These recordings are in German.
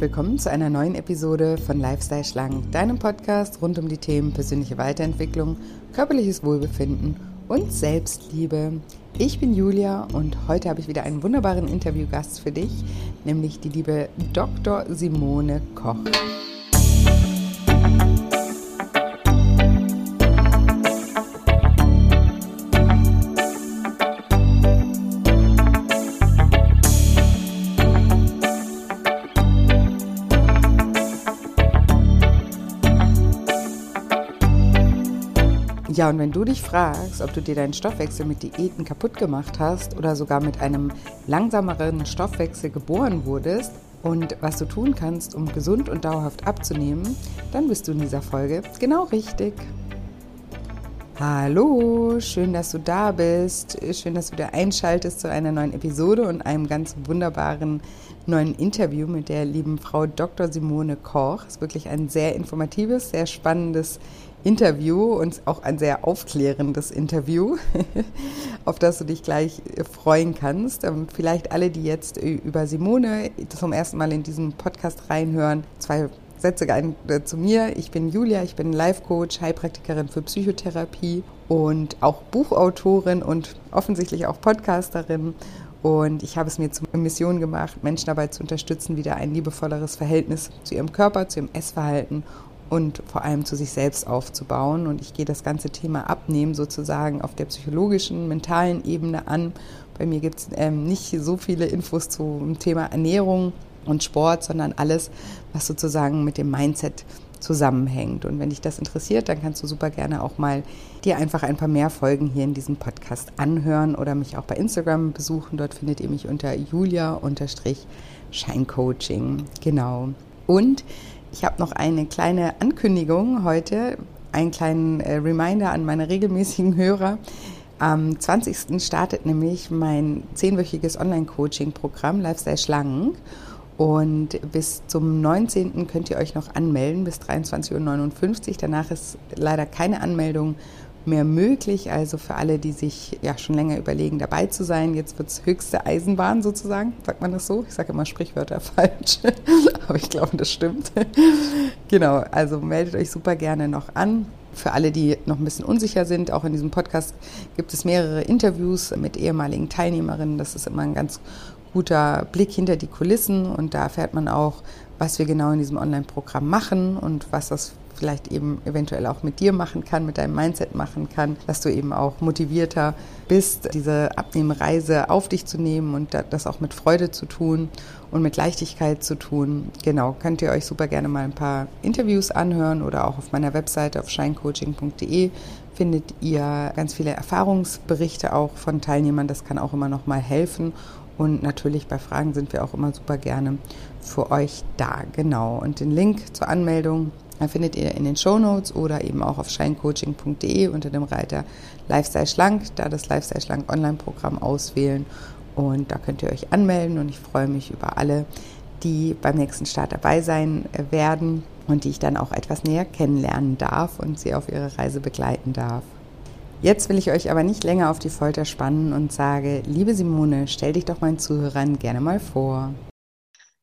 willkommen zu einer neuen Episode von Lifestyle Schlank, deinem Podcast rund um die Themen persönliche Weiterentwicklung, körperliches Wohlbefinden und Selbstliebe. Ich bin Julia und heute habe ich wieder einen wunderbaren Interviewgast für dich, nämlich die liebe Dr. Simone Koch. Und wenn du dich fragst, ob du dir deinen Stoffwechsel mit Diäten kaputt gemacht hast oder sogar mit einem langsameren Stoffwechsel geboren wurdest und was du tun kannst, um gesund und dauerhaft abzunehmen, dann bist du in dieser Folge genau richtig. Hallo, schön, dass du da bist. Schön, dass du wieder einschaltest zu einer neuen Episode und einem ganz wunderbaren neuen Interview mit der lieben Frau Dr. Simone Koch. Es ist wirklich ein sehr informatives, sehr spannendes Interview und auch ein sehr aufklärendes Interview, auf das du dich gleich freuen kannst. Ähm, vielleicht alle, die jetzt über Simone zum ersten Mal in diesen Podcast reinhören, zwei Sätze äh, zu mir. Ich bin Julia, ich bin Life-Coach, Heilpraktikerin für Psychotherapie und auch Buchautorin und offensichtlich auch Podcasterin. Und ich habe es mir zur Mission gemacht, Menschen dabei zu unterstützen, wieder ein liebevolleres Verhältnis zu ihrem Körper, zu ihrem Essverhalten und vor allem zu sich selbst aufzubauen. Und ich gehe das ganze Thema Abnehmen sozusagen auf der psychologischen, mentalen Ebene an. Bei mir gibt es ähm, nicht so viele Infos zum Thema Ernährung und Sport, sondern alles, was sozusagen mit dem Mindset zusammenhängt. Und wenn dich das interessiert, dann kannst du super gerne auch mal dir einfach ein paar mehr Folgen hier in diesem Podcast anhören oder mich auch bei Instagram besuchen. Dort findet ihr mich unter julia-scheincoaching. Genau. Und ich habe noch eine kleine Ankündigung heute, einen kleinen äh, Reminder an meine regelmäßigen Hörer. Am 20. startet nämlich mein zehnwöchiges Online-Coaching-Programm Lifestyle Schlangen. Und bis zum 19. könnt ihr euch noch anmelden, bis 23.59 Uhr. Danach ist leider keine Anmeldung mehr möglich. Also für alle, die sich ja schon länger überlegen, dabei zu sein. Jetzt wird es höchste Eisenbahn sozusagen. Sagt man das so? Ich sage immer Sprichwörter falsch. Aber ich glaube, das stimmt. genau, also meldet euch super gerne noch an. Für alle, die noch ein bisschen unsicher sind, auch in diesem Podcast gibt es mehrere Interviews mit ehemaligen Teilnehmerinnen. Das ist immer ein ganz guter Blick hinter die Kulissen und da erfährt man auch, was wir genau in diesem Online-Programm machen und was das vielleicht eben eventuell auch mit dir machen kann, mit deinem Mindset machen kann, dass du eben auch motivierter bist, diese Abnehmreise auf dich zu nehmen und das auch mit Freude zu tun und mit Leichtigkeit zu tun. Genau, könnt ihr euch super gerne mal ein paar Interviews anhören oder auch auf meiner Webseite auf shinecoaching.de findet ihr ganz viele Erfahrungsberichte auch von Teilnehmern. Das kann auch immer noch mal helfen. Und natürlich bei Fragen sind wir auch immer super gerne für euch da. Genau. Und den Link zur Anmeldung findet ihr in den Show Notes oder eben auch auf shinecoaching.de unter dem Reiter Lifestyle Schlank, da das Lifestyle Schlank Online-Programm auswählen. Und da könnt ihr euch anmelden und ich freue mich über alle, die beim nächsten Start dabei sein werden und die ich dann auch etwas näher kennenlernen darf und sie auf ihre Reise begleiten darf. Jetzt will ich euch aber nicht länger auf die Folter spannen und sage, liebe Simone, stell dich doch meinen Zuhörern gerne mal vor.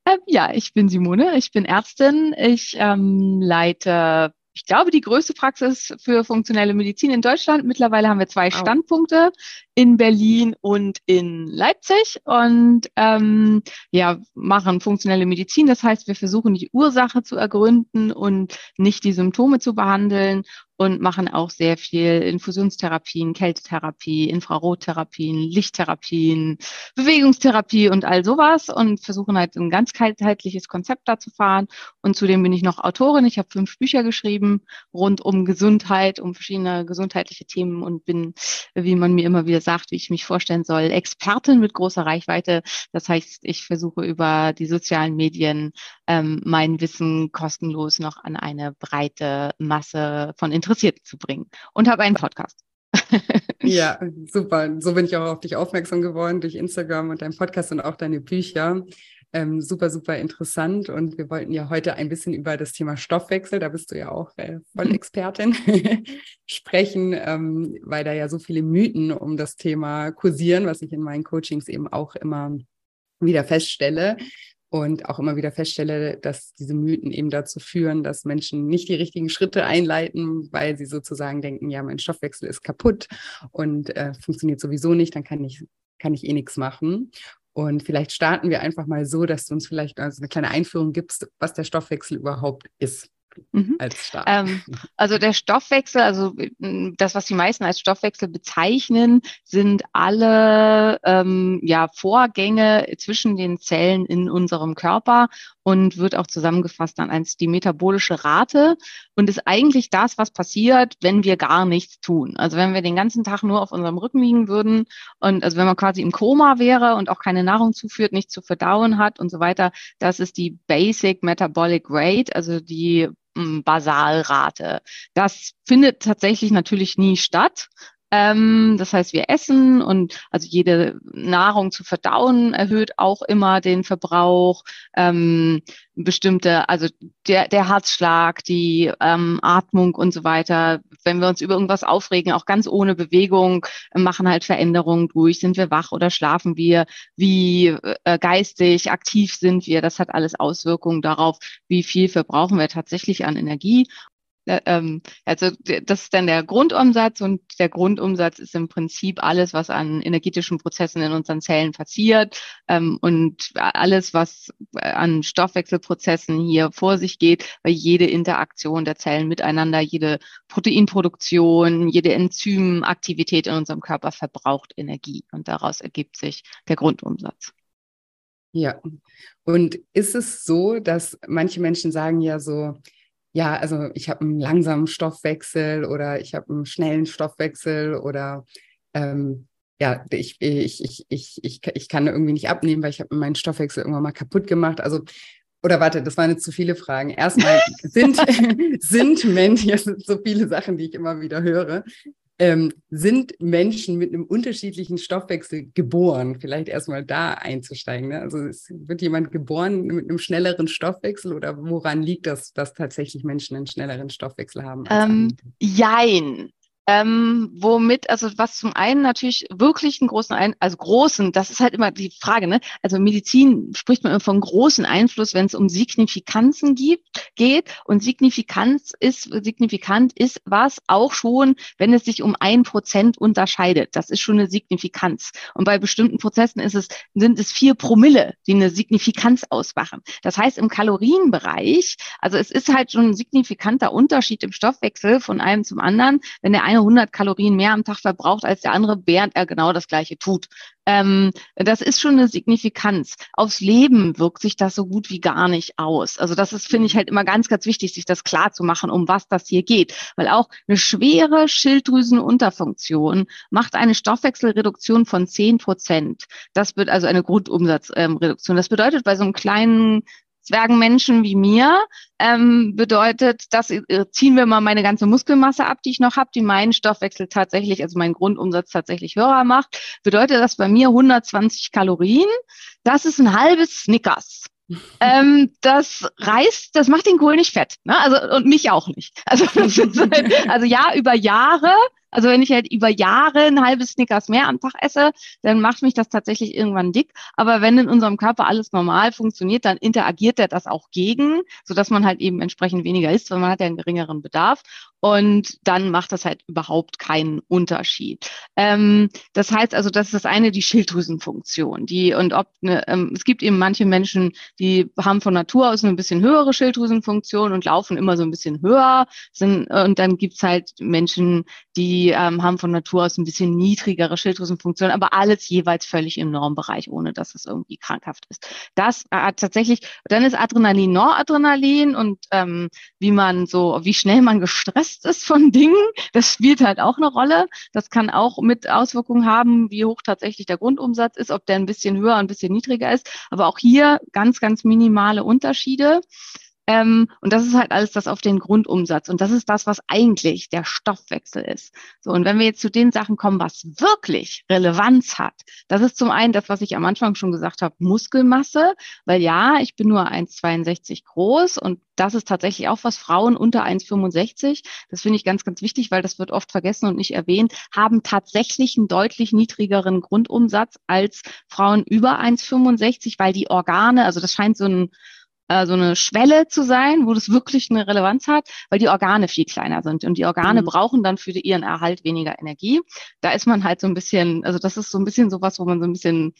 Ähm, ja, ich bin Simone, ich bin Ärztin. Ich ähm, leite, ich glaube, die größte Praxis für funktionelle Medizin in Deutschland. Mittlerweile haben wir zwei Standpunkte in Berlin und in Leipzig und ähm, ja, machen funktionelle Medizin. Das heißt, wir versuchen die Ursache zu ergründen und nicht die Symptome zu behandeln und machen auch sehr viel Infusionstherapien, Kältetherapie, Infrarottherapien, Lichttherapien, Bewegungstherapie und all sowas und versuchen halt ein ganz ganzheitliches Konzept da zu fahren. Und zudem bin ich noch Autorin. Ich habe fünf Bücher geschrieben rund um Gesundheit, um verschiedene gesundheitliche Themen und bin, wie man mir immer wieder sagt, wie ich mich vorstellen soll, Expertin mit großer Reichweite. Das heißt, ich versuche über die sozialen Medien ähm, mein Wissen kostenlos noch an eine breite Masse von Interessierten zu bringen und habe einen Podcast. ja, super. So bin ich auch auf dich aufmerksam geworden durch Instagram und deinen Podcast und auch deine Bücher. Ähm, super, super interessant. Und wir wollten ja heute ein bisschen über das Thema Stoffwechsel, da bist du ja auch äh, voll Expertin, sprechen, ähm, weil da ja so viele Mythen um das Thema kursieren, was ich in meinen Coachings eben auch immer wieder feststelle. Und auch immer wieder feststelle, dass diese Mythen eben dazu führen, dass Menschen nicht die richtigen Schritte einleiten, weil sie sozusagen denken, ja, mein Stoffwechsel ist kaputt und äh, funktioniert sowieso nicht, dann kann ich, kann ich eh nichts machen. Und vielleicht starten wir einfach mal so, dass du uns vielleicht also eine kleine Einführung gibst, was der Stoffwechsel überhaupt ist. Mhm. als Start? Ähm, also der Stoffwechsel, also das, was die meisten als Stoffwechsel bezeichnen, sind alle ähm, ja, Vorgänge zwischen den Zellen in unserem Körper und wird auch zusammengefasst dann als die metabolische Rate und ist eigentlich das, was passiert, wenn wir gar nichts tun. Also wenn wir den ganzen Tag nur auf unserem Rücken liegen würden und also wenn man quasi im Koma wäre und auch keine Nahrung zuführt, nichts zu verdauen hat und so weiter, das ist die Basic Metabolic Rate, also die Basalrate. Das findet tatsächlich natürlich nie statt. Ähm, das heißt, wir essen und also jede Nahrung zu verdauen erhöht auch immer den Verbrauch. Ähm, bestimmte, also der, der Herzschlag, die ähm, Atmung und so weiter. Wenn wir uns über irgendwas aufregen, auch ganz ohne Bewegung, machen halt Veränderungen durch. Sind wir wach oder schlafen wir? Wie äh, geistig aktiv sind wir? Das hat alles Auswirkungen darauf, wie viel verbrauchen wir tatsächlich an Energie. Äh, ähm, also das ist dann der Grundumsatz und der Grundumsatz ist im Prinzip alles, was an energetischen Prozessen in unseren Zellen passiert ähm, und alles, was an Stoffwechselprozessen hier vor sich geht, weil jede Interaktion der Zellen miteinander, jede Proteinproduktion, jede Enzymaktivität in unserem Körper verbraucht Energie und daraus ergibt sich der Grundumsatz. Ja, und ist es so, dass manche Menschen sagen ja so, ja, also ich habe einen langsamen Stoffwechsel oder ich habe einen schnellen Stoffwechsel oder ähm, ja, ich, ich, ich, ich, ich, ich kann irgendwie nicht abnehmen, weil ich habe meinen Stoffwechsel irgendwann mal kaputt gemacht. Also, oder warte, das waren jetzt zu viele Fragen. Erstmal sind, sind Menschen, ja, sind so viele Sachen, die ich immer wieder höre ähm, sind Menschen mit einem unterschiedlichen Stoffwechsel geboren? Vielleicht erstmal da einzusteigen. Ne? Also wird jemand geboren mit einem schnelleren Stoffwechsel oder woran liegt das, dass tatsächlich Menschen einen schnelleren Stoffwechsel haben? Ähm, jein. Ähm, womit, also was zum einen natürlich wirklich einen großen, Ein also großen, das ist halt immer die Frage, ne? Also Medizin spricht man immer von großen Einfluss, wenn es um Signifikanzen gibt, geht. Und Signifikanz ist, signifikant ist was auch schon, wenn es sich um ein Prozent unterscheidet. Das ist schon eine Signifikanz. Und bei bestimmten Prozessen ist es, sind es vier Promille, die eine Signifikanz ausmachen. Das heißt, im Kalorienbereich, also es ist halt schon ein signifikanter Unterschied im Stoffwechsel von einem zum anderen, wenn der eine 100 Kalorien mehr am Tag verbraucht als der andere, während er genau das Gleiche tut. Ähm, das ist schon eine Signifikanz. Aufs Leben wirkt sich das so gut wie gar nicht aus. Also das ist, finde ich, halt immer ganz, ganz wichtig, sich das klar zu machen, um was das hier geht. Weil auch eine schwere Schilddrüsenunterfunktion macht eine Stoffwechselreduktion von 10 Prozent. Das wird also eine Grundumsatzreduktion. das bedeutet, bei so einem kleinen Zwergenmenschen wie mir, ähm, bedeutet, das äh, ziehen wir mal meine ganze Muskelmasse ab, die ich noch habe, die meinen Stoffwechsel tatsächlich, also meinen Grundumsatz tatsächlich höher macht, bedeutet das bei mir 120 Kalorien. Das ist ein halbes Snickers. ähm, das reißt, das macht den Kohl nicht fett, ne? Also und mich auch nicht. Also, halt, also ja, über Jahre also wenn ich halt über Jahre ein halbes Snickers mehr am Tag esse, dann macht mich das tatsächlich irgendwann dick. Aber wenn in unserem Körper alles normal funktioniert, dann interagiert er das auch gegen, sodass man halt eben entsprechend weniger isst, weil man hat ja einen geringeren Bedarf. Und dann macht das halt überhaupt keinen Unterschied. Ähm, das heißt also, das ist das eine, die Schilddrüsenfunktion. Die, und ob ne, ähm, es gibt eben manche Menschen, die haben von Natur aus eine bisschen höhere Schilddrüsenfunktion und laufen immer so ein bisschen höher. Sind, und dann gibt's halt Menschen, die ähm, haben von Natur aus ein bisschen niedrigere Schilddrüsenfunktion, aber alles jeweils völlig im Normbereich, ohne dass es irgendwie krankhaft ist. Das hat tatsächlich, dann ist Adrenalin Noradrenalin und ähm, wie man so, wie schnell man gestresst ist von Dingen. Das spielt halt auch eine Rolle. Das kann auch mit Auswirkungen haben, wie hoch tatsächlich der Grundumsatz ist, ob der ein bisschen höher, ein bisschen niedriger ist. Aber auch hier ganz, ganz minimale Unterschiede. Ähm, und das ist halt alles das auf den Grundumsatz. Und das ist das, was eigentlich der Stoffwechsel ist. So, und wenn wir jetzt zu den Sachen kommen, was wirklich Relevanz hat, das ist zum einen das, was ich am Anfang schon gesagt habe, Muskelmasse, weil ja, ich bin nur 1,62 groß und das ist tatsächlich auch was Frauen unter 1,65. Das finde ich ganz, ganz wichtig, weil das wird oft vergessen und nicht erwähnt, haben tatsächlich einen deutlich niedrigeren Grundumsatz als Frauen über 1,65, weil die Organe, also das scheint so ein äh, so eine Schwelle zu sein, wo das wirklich eine Relevanz hat, weil die Organe viel kleiner sind und die Organe mhm. brauchen dann für ihren Erhalt weniger Energie. Da ist man halt so ein bisschen, also das ist so ein bisschen sowas, wo man so ein bisschen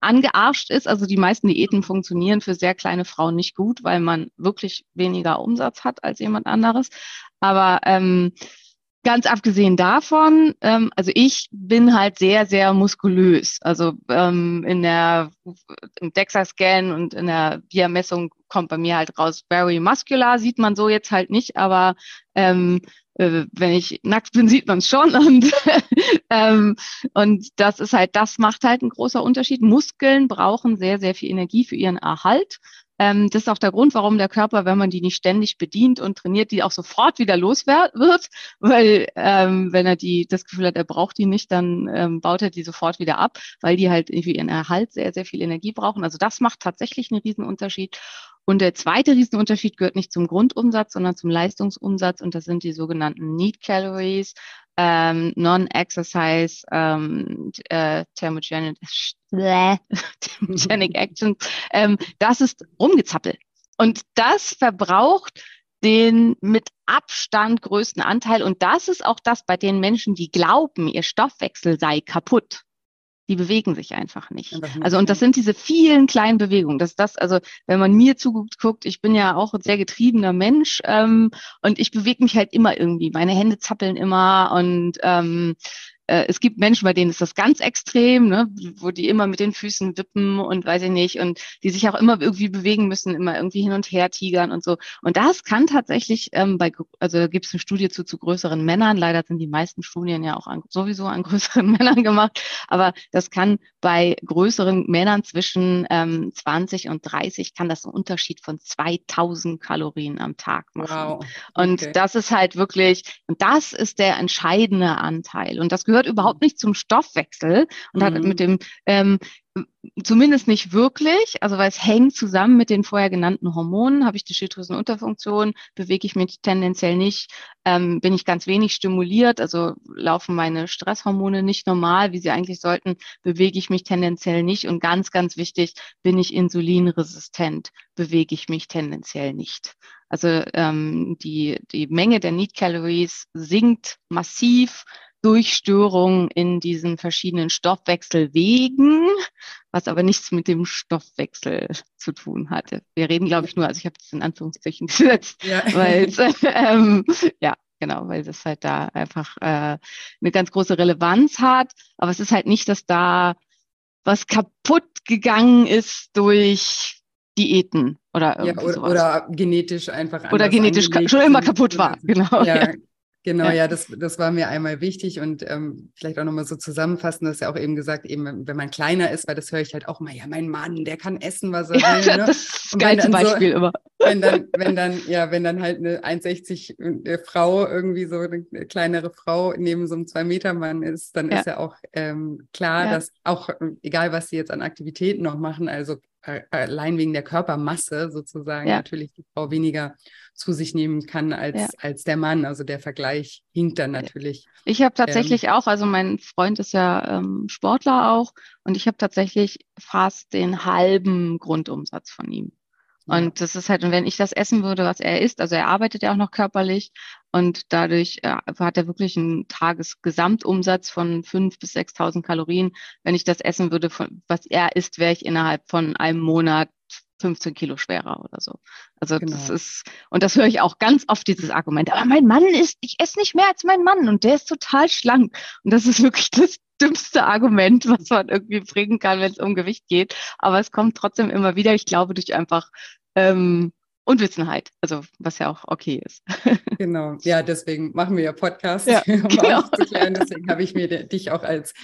angearscht ist. Also die meisten Diäten funktionieren für sehr kleine Frauen nicht gut, weil man wirklich weniger Umsatz hat als jemand anderes. Aber ähm, Ganz abgesehen davon, ähm, also ich bin halt sehr, sehr muskulös. Also ähm, in der im DEXA-Scan und in der Biermessung kommt bei mir halt raus, very muscular, sieht man so jetzt halt nicht, aber ähm, äh, wenn ich nackt bin, sieht man es schon. Und, ähm, und das ist halt, das macht halt einen großer Unterschied. Muskeln brauchen sehr, sehr viel Energie für ihren Erhalt. Ähm, das ist auch der Grund, warum der Körper, wenn man die nicht ständig bedient und trainiert, die auch sofort wieder los wird, weil ähm, wenn er die das Gefühl hat, er braucht die nicht, dann ähm, baut er die sofort wieder ab, weil die halt irgendwie ihren Erhalt sehr, sehr viel Energie brauchen. Also das macht tatsächlich einen Riesenunterschied. Und der zweite Riesenunterschied gehört nicht zum Grundumsatz, sondern zum Leistungsumsatz und das sind die sogenannten Need Calories, ähm, Non-Exercise, ähm, äh, Thermogenic, Thermogenic Actions. Ähm, das ist rumgezappelt. Und das verbraucht den mit Abstand größten Anteil. Und das ist auch das bei den Menschen, die glauben, ihr Stoffwechsel sei kaputt die bewegen sich einfach nicht. Also und das sind diese vielen kleinen Bewegungen. Das das, also wenn man mir zuguckt, ich bin ja auch ein sehr getriebener Mensch ähm, und ich bewege mich halt immer irgendwie. Meine Hände zappeln immer und ähm, äh, es gibt Menschen, bei denen ist das ganz extrem, ne, wo die immer mit den Füßen wippen und weiß ich nicht und die sich auch immer irgendwie bewegen müssen, immer irgendwie hin und her tigern und so. Und das kann tatsächlich ähm, bei, also gibt es eine Studie zu, zu größeren Männern. Leider sind die meisten Studien ja auch an, sowieso an größeren Männern gemacht, aber das kann bei größeren Männern zwischen ähm, 20 und 30 kann das einen Unterschied von 2000 Kalorien am Tag machen. Wow. Okay. Und das ist halt wirklich, und das ist der entscheidende Anteil. Und das gehört gehört überhaupt nicht zum Stoffwechsel und mhm. hat mit dem ähm, zumindest nicht wirklich, also weil es hängt zusammen mit den vorher genannten Hormonen. Habe ich die Schilddrüsenunterfunktion, bewege ich mich tendenziell nicht, ähm, bin ich ganz wenig stimuliert, also laufen meine Stresshormone nicht normal, wie sie eigentlich sollten, bewege ich mich tendenziell nicht? Und ganz, ganz wichtig, bin ich insulinresistent, bewege ich mich tendenziell nicht. Also ähm, die, die Menge der Need Calories sinkt massiv durch Störungen in diesen verschiedenen Stoffwechselwegen, was aber nichts mit dem Stoffwechsel zu tun hatte. Wir reden, glaube ich, nur, also ich habe das in Anführungszeichen gesetzt, ja. weil es, ähm, ja, genau, weil das halt da einfach äh, eine ganz große Relevanz hat. Aber es ist halt nicht, dass da was kaputt gegangen ist durch Diäten oder irgendwie ja, oder, sowas. oder genetisch einfach oder genetisch schon immer kaputt war, genau. Ja, ja. Genau, ja, das, das war mir einmal wichtig und ähm, vielleicht auch nochmal so zusammenfassen, das ist ja auch eben gesagt, eben wenn man kleiner ist, weil das höre ich halt auch immer, ja, mein Mann, der kann essen, was er will. Ne? Das geilste Beispiel so, immer. Wenn dann, wenn dann, ja, wenn dann halt eine 1,60 äh, Frau irgendwie so eine kleinere Frau neben so einem 2-Meter-Mann ist, dann ja. ist ja auch ähm, klar, ja. dass auch, egal was sie jetzt an Aktivitäten noch machen, also äh, allein wegen der Körpermasse sozusagen ja. natürlich die Frau weniger zu sich nehmen kann als, als der Mann. Also der Vergleich hinkt dann natürlich. Ich habe tatsächlich ähm, auch, also mein Freund ist ja ähm, Sportler auch und ich habe tatsächlich fast den halben Grundumsatz von ihm. Und das ist halt, und wenn ich das essen würde, was er isst, also er arbeitet ja auch noch körperlich und dadurch äh, hat er wirklich einen Tagesgesamtumsatz von 5.000 bis 6.000 Kalorien. Wenn ich das essen würde, von, was er isst, wäre ich innerhalb von einem Monat 15 Kilo schwerer oder so. Also genau. das ist, und das höre ich auch ganz oft, dieses Argument, aber mein Mann ist, ich esse nicht mehr als mein Mann und der ist total schlank. Und das ist wirklich das dümmste Argument, was man irgendwie bringen kann, wenn es um Gewicht geht. Aber es kommt trotzdem immer wieder, ich glaube, durch einfach ähm, Unwissenheit, also was ja auch okay ist. Genau, ja, deswegen machen wir ja Podcasts, ja, um genau. aufzuklären. Deswegen habe ich mir dich auch als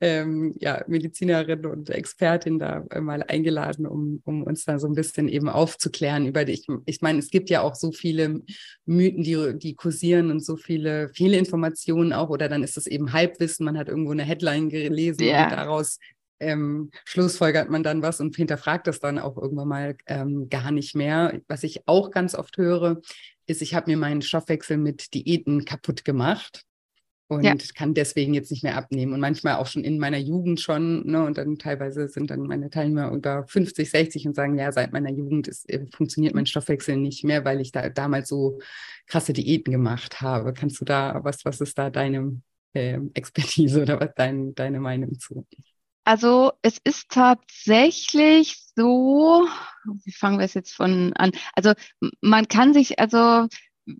ähm, ja, Medizinerin und Expertin da mal eingeladen, um, um uns da so ein bisschen eben aufzuklären über die. Ich, ich meine, es gibt ja auch so viele Mythen, die, die kursieren und so viele, viele Informationen auch, oder dann ist es eben Halbwissen, man hat irgendwo eine Headline gelesen yeah. und daraus ähm, schlussfolgert man dann was und hinterfragt das dann auch irgendwann mal ähm, gar nicht mehr. Was ich auch ganz oft höre, ist, ich habe mir meinen Stoffwechsel mit Diäten kaputt gemacht und ja. kann deswegen jetzt nicht mehr abnehmen. Und manchmal auch schon in meiner Jugend schon. Ne? Und dann teilweise sind dann meine Teilnehmer über 50, 60 und sagen, ja, seit meiner Jugend ist, äh, funktioniert mein Stoffwechsel nicht mehr, weil ich da damals so krasse Diäten gemacht habe. Kannst du da, was, was ist da deine äh, Expertise oder was dein, deine Meinung zu? Also es ist tatsächlich so, wie fangen wir es jetzt von an? Also man kann sich, also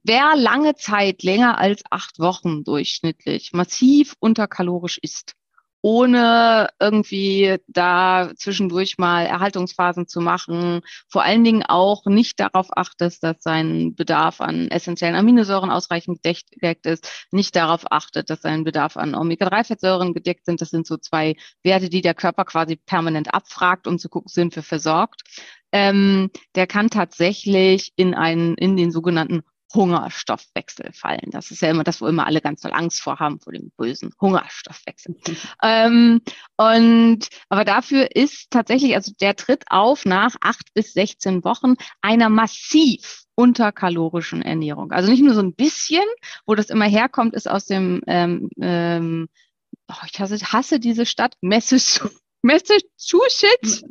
wer lange Zeit, länger als acht Wochen durchschnittlich, massiv unterkalorisch ist, ohne irgendwie da zwischendurch mal Erhaltungsphasen zu machen, vor allen Dingen auch nicht darauf achtet, dass sein Bedarf an essentiellen Aminosäuren ausreichend gedeckt ist, nicht darauf achtet, dass sein Bedarf an Omega-3-Fettsäuren gedeckt sind. Das sind so zwei Werte, die der Körper quasi permanent abfragt, um zu gucken, sind wir versorgt. Ähm, der kann tatsächlich in einen, in den sogenannten Hungerstoffwechsel fallen. Das ist ja immer das, wo immer alle ganz doll Angst vor haben, vor dem bösen Hungerstoffwechsel. Mhm. Ähm, und aber dafür ist tatsächlich, also der tritt auf nach acht bis 16 Wochen einer massiv unterkalorischen Ernährung. Also nicht nur so ein bisschen, wo das immer herkommt, ist aus dem ähm, ähm, oh, ich hasse, hasse diese Stadt, Massachusetts. Massachusetts,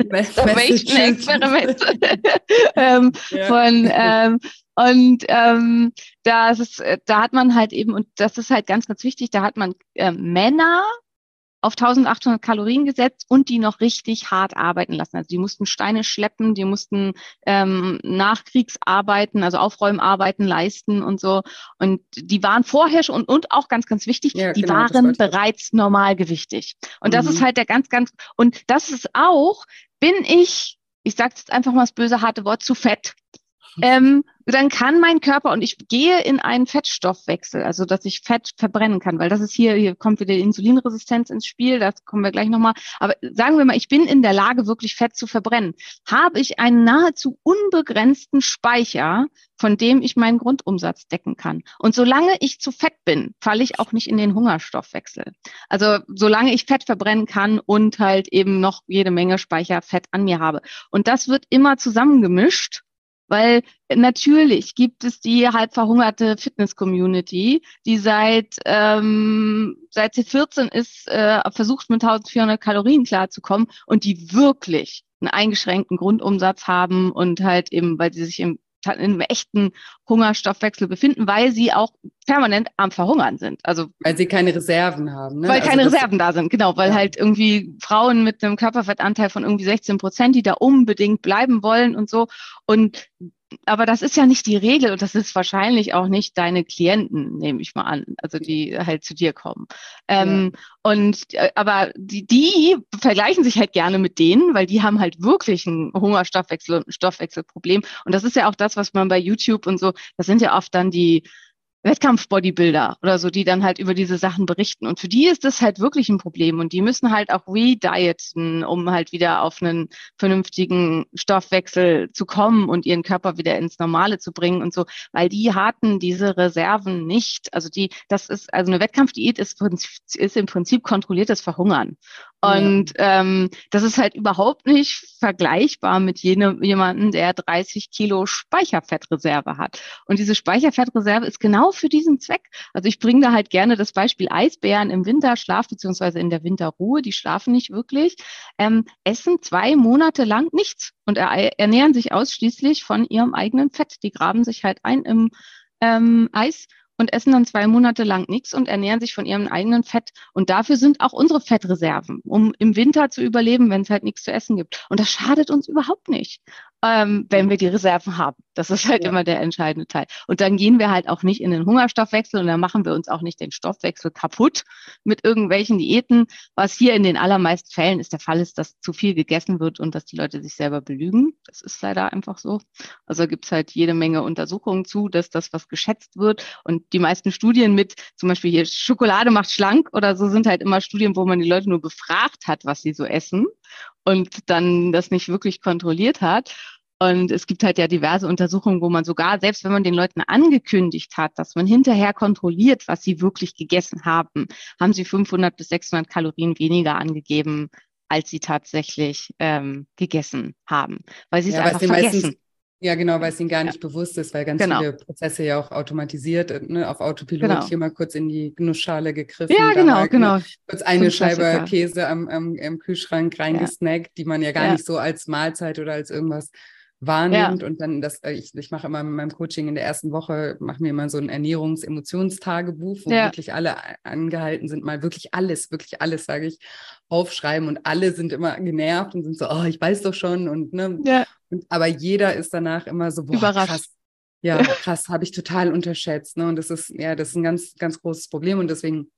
Experiment ähm, ja. von ähm, und ähm, das ist, äh, da hat man halt eben, und das ist halt ganz, ganz wichtig, da hat man äh, Männer auf 1800 Kalorien gesetzt und die noch richtig hart arbeiten lassen. Also die mussten Steine schleppen, die mussten ähm, Nachkriegsarbeiten, also Aufräumarbeiten leisten und so. Und die waren vorher schon und, und auch ganz, ganz wichtig, ja, die genau, waren bereits normalgewichtig. Und mhm. das ist halt der ganz, ganz, und das ist auch, bin ich, ich sage jetzt einfach mal das böse harte Wort, zu fett ähm, dann kann mein Körper und ich gehe in einen Fettstoffwechsel, also dass ich Fett verbrennen kann, weil das ist hier, hier kommt wieder Insulinresistenz ins Spiel, das kommen wir gleich nochmal. Aber sagen wir mal, ich bin in der Lage, wirklich Fett zu verbrennen. Habe ich einen nahezu unbegrenzten Speicher, von dem ich meinen Grundumsatz decken kann. Und solange ich zu fett bin, falle ich auch nicht in den Hungerstoffwechsel. Also solange ich Fett verbrennen kann und halt eben noch jede Menge Speicherfett an mir habe. Und das wird immer zusammengemischt weil natürlich gibt es die halb verhungerte Fitness-Community, die seit, ähm, seit sie 14 ist, äh, versucht mit 1400 Kalorien klarzukommen und die wirklich einen eingeschränkten Grundumsatz haben und halt eben, weil sie sich im in einem echten Hungerstoffwechsel befinden, weil sie auch permanent am Verhungern sind. Also weil sie keine Reserven haben. Ne? Weil also keine Reserven da sind, genau, weil ja. halt irgendwie Frauen mit einem Körperfettanteil von irgendwie 16 Prozent, die da unbedingt bleiben wollen und so. Und aber das ist ja nicht die Regel und das ist wahrscheinlich auch nicht deine Klienten, nehme ich mal an, also die halt zu dir kommen. Ähm, ja. Und äh, aber die, die vergleichen sich halt gerne mit denen, weil die haben halt wirklich ein Hungerstoffwechsel und ein Stoffwechselproblem. Und das ist ja auch das, was man bei YouTube und so, das sind ja oft dann die Wettkampf-Bodybuilder oder so, die dann halt über diese Sachen berichten. Und für die ist das halt wirklich ein Problem. Und die müssen halt auch redieten, um halt wieder auf einen vernünftigen Stoffwechsel zu kommen und ihren Körper wieder ins Normale zu bringen und so, weil die hatten diese Reserven nicht. Also die, das ist, also eine Wettkampfdiät ist, ist im Prinzip kontrolliertes Verhungern. Und ja. ähm, das ist halt überhaupt nicht vergleichbar mit jenem, jemandem, der 30 Kilo Speicherfettreserve hat. Und diese Speicherfettreserve ist genau für diesen Zweck. Also ich bringe da halt gerne das Beispiel Eisbären im Winterschlaf beziehungsweise in der Winterruhe, die schlafen nicht wirklich, ähm, essen zwei Monate lang nichts und er ernähren sich ausschließlich von ihrem eigenen Fett. Die graben sich halt ein im ähm, Eis und essen dann zwei Monate lang nichts und ernähren sich von ihrem eigenen Fett. Und dafür sind auch unsere Fettreserven, um im Winter zu überleben, wenn es halt nichts zu essen gibt. Und das schadet uns überhaupt nicht. Ähm, wenn wir die Reserven haben. Das ist halt ja. immer der entscheidende Teil. Und dann gehen wir halt auch nicht in den Hungerstoffwechsel und dann machen wir uns auch nicht den Stoffwechsel kaputt mit irgendwelchen Diäten. Was hier in den allermeisten Fällen ist der Fall ist, dass zu viel gegessen wird und dass die Leute sich selber belügen. Das ist leider einfach so. Also gibt es halt jede Menge Untersuchungen zu, dass das, was geschätzt wird und die meisten Studien mit zum Beispiel hier Schokolade macht schlank oder so sind halt immer Studien, wo man die Leute nur befragt hat, was sie so essen und dann das nicht wirklich kontrolliert hat. Und es gibt halt ja diverse Untersuchungen, wo man sogar, selbst wenn man den Leuten angekündigt hat, dass man hinterher kontrolliert, was sie wirklich gegessen haben, haben sie 500 bis 600 Kalorien weniger angegeben, als sie tatsächlich ähm, gegessen haben, weil sie es ja, einfach vergessen. Meistens, ja, genau, weil es ihnen gar nicht ja. bewusst ist, weil ganz genau. viele Prozesse ja auch automatisiert, äh, ne, auf Autopilot genau. hier mal kurz in die Nussschale gegriffen. Ja, genau, genau. kurz eine Scheibe Käse am, am, am Kühlschrank reingesnackt, ja. die man ja gar ja. nicht so als Mahlzeit oder als irgendwas wahrnimmt ja. und dann das, äh, ich, ich mache immer in meinem Coaching in der ersten Woche, machen wir immer so ein Ernährungs-Emotionstagebuch, wo ja. wirklich alle angehalten sind, mal wirklich alles, wirklich alles, sage ich, aufschreiben und alle sind immer genervt und sind so, oh, ich weiß doch schon und ne, ja. und, aber jeder ist danach immer so, boah, Überrascht. krass, ja, krass, habe ich total unterschätzt, ne, und das ist, ja, das ist ein ganz, ganz großes Problem und deswegen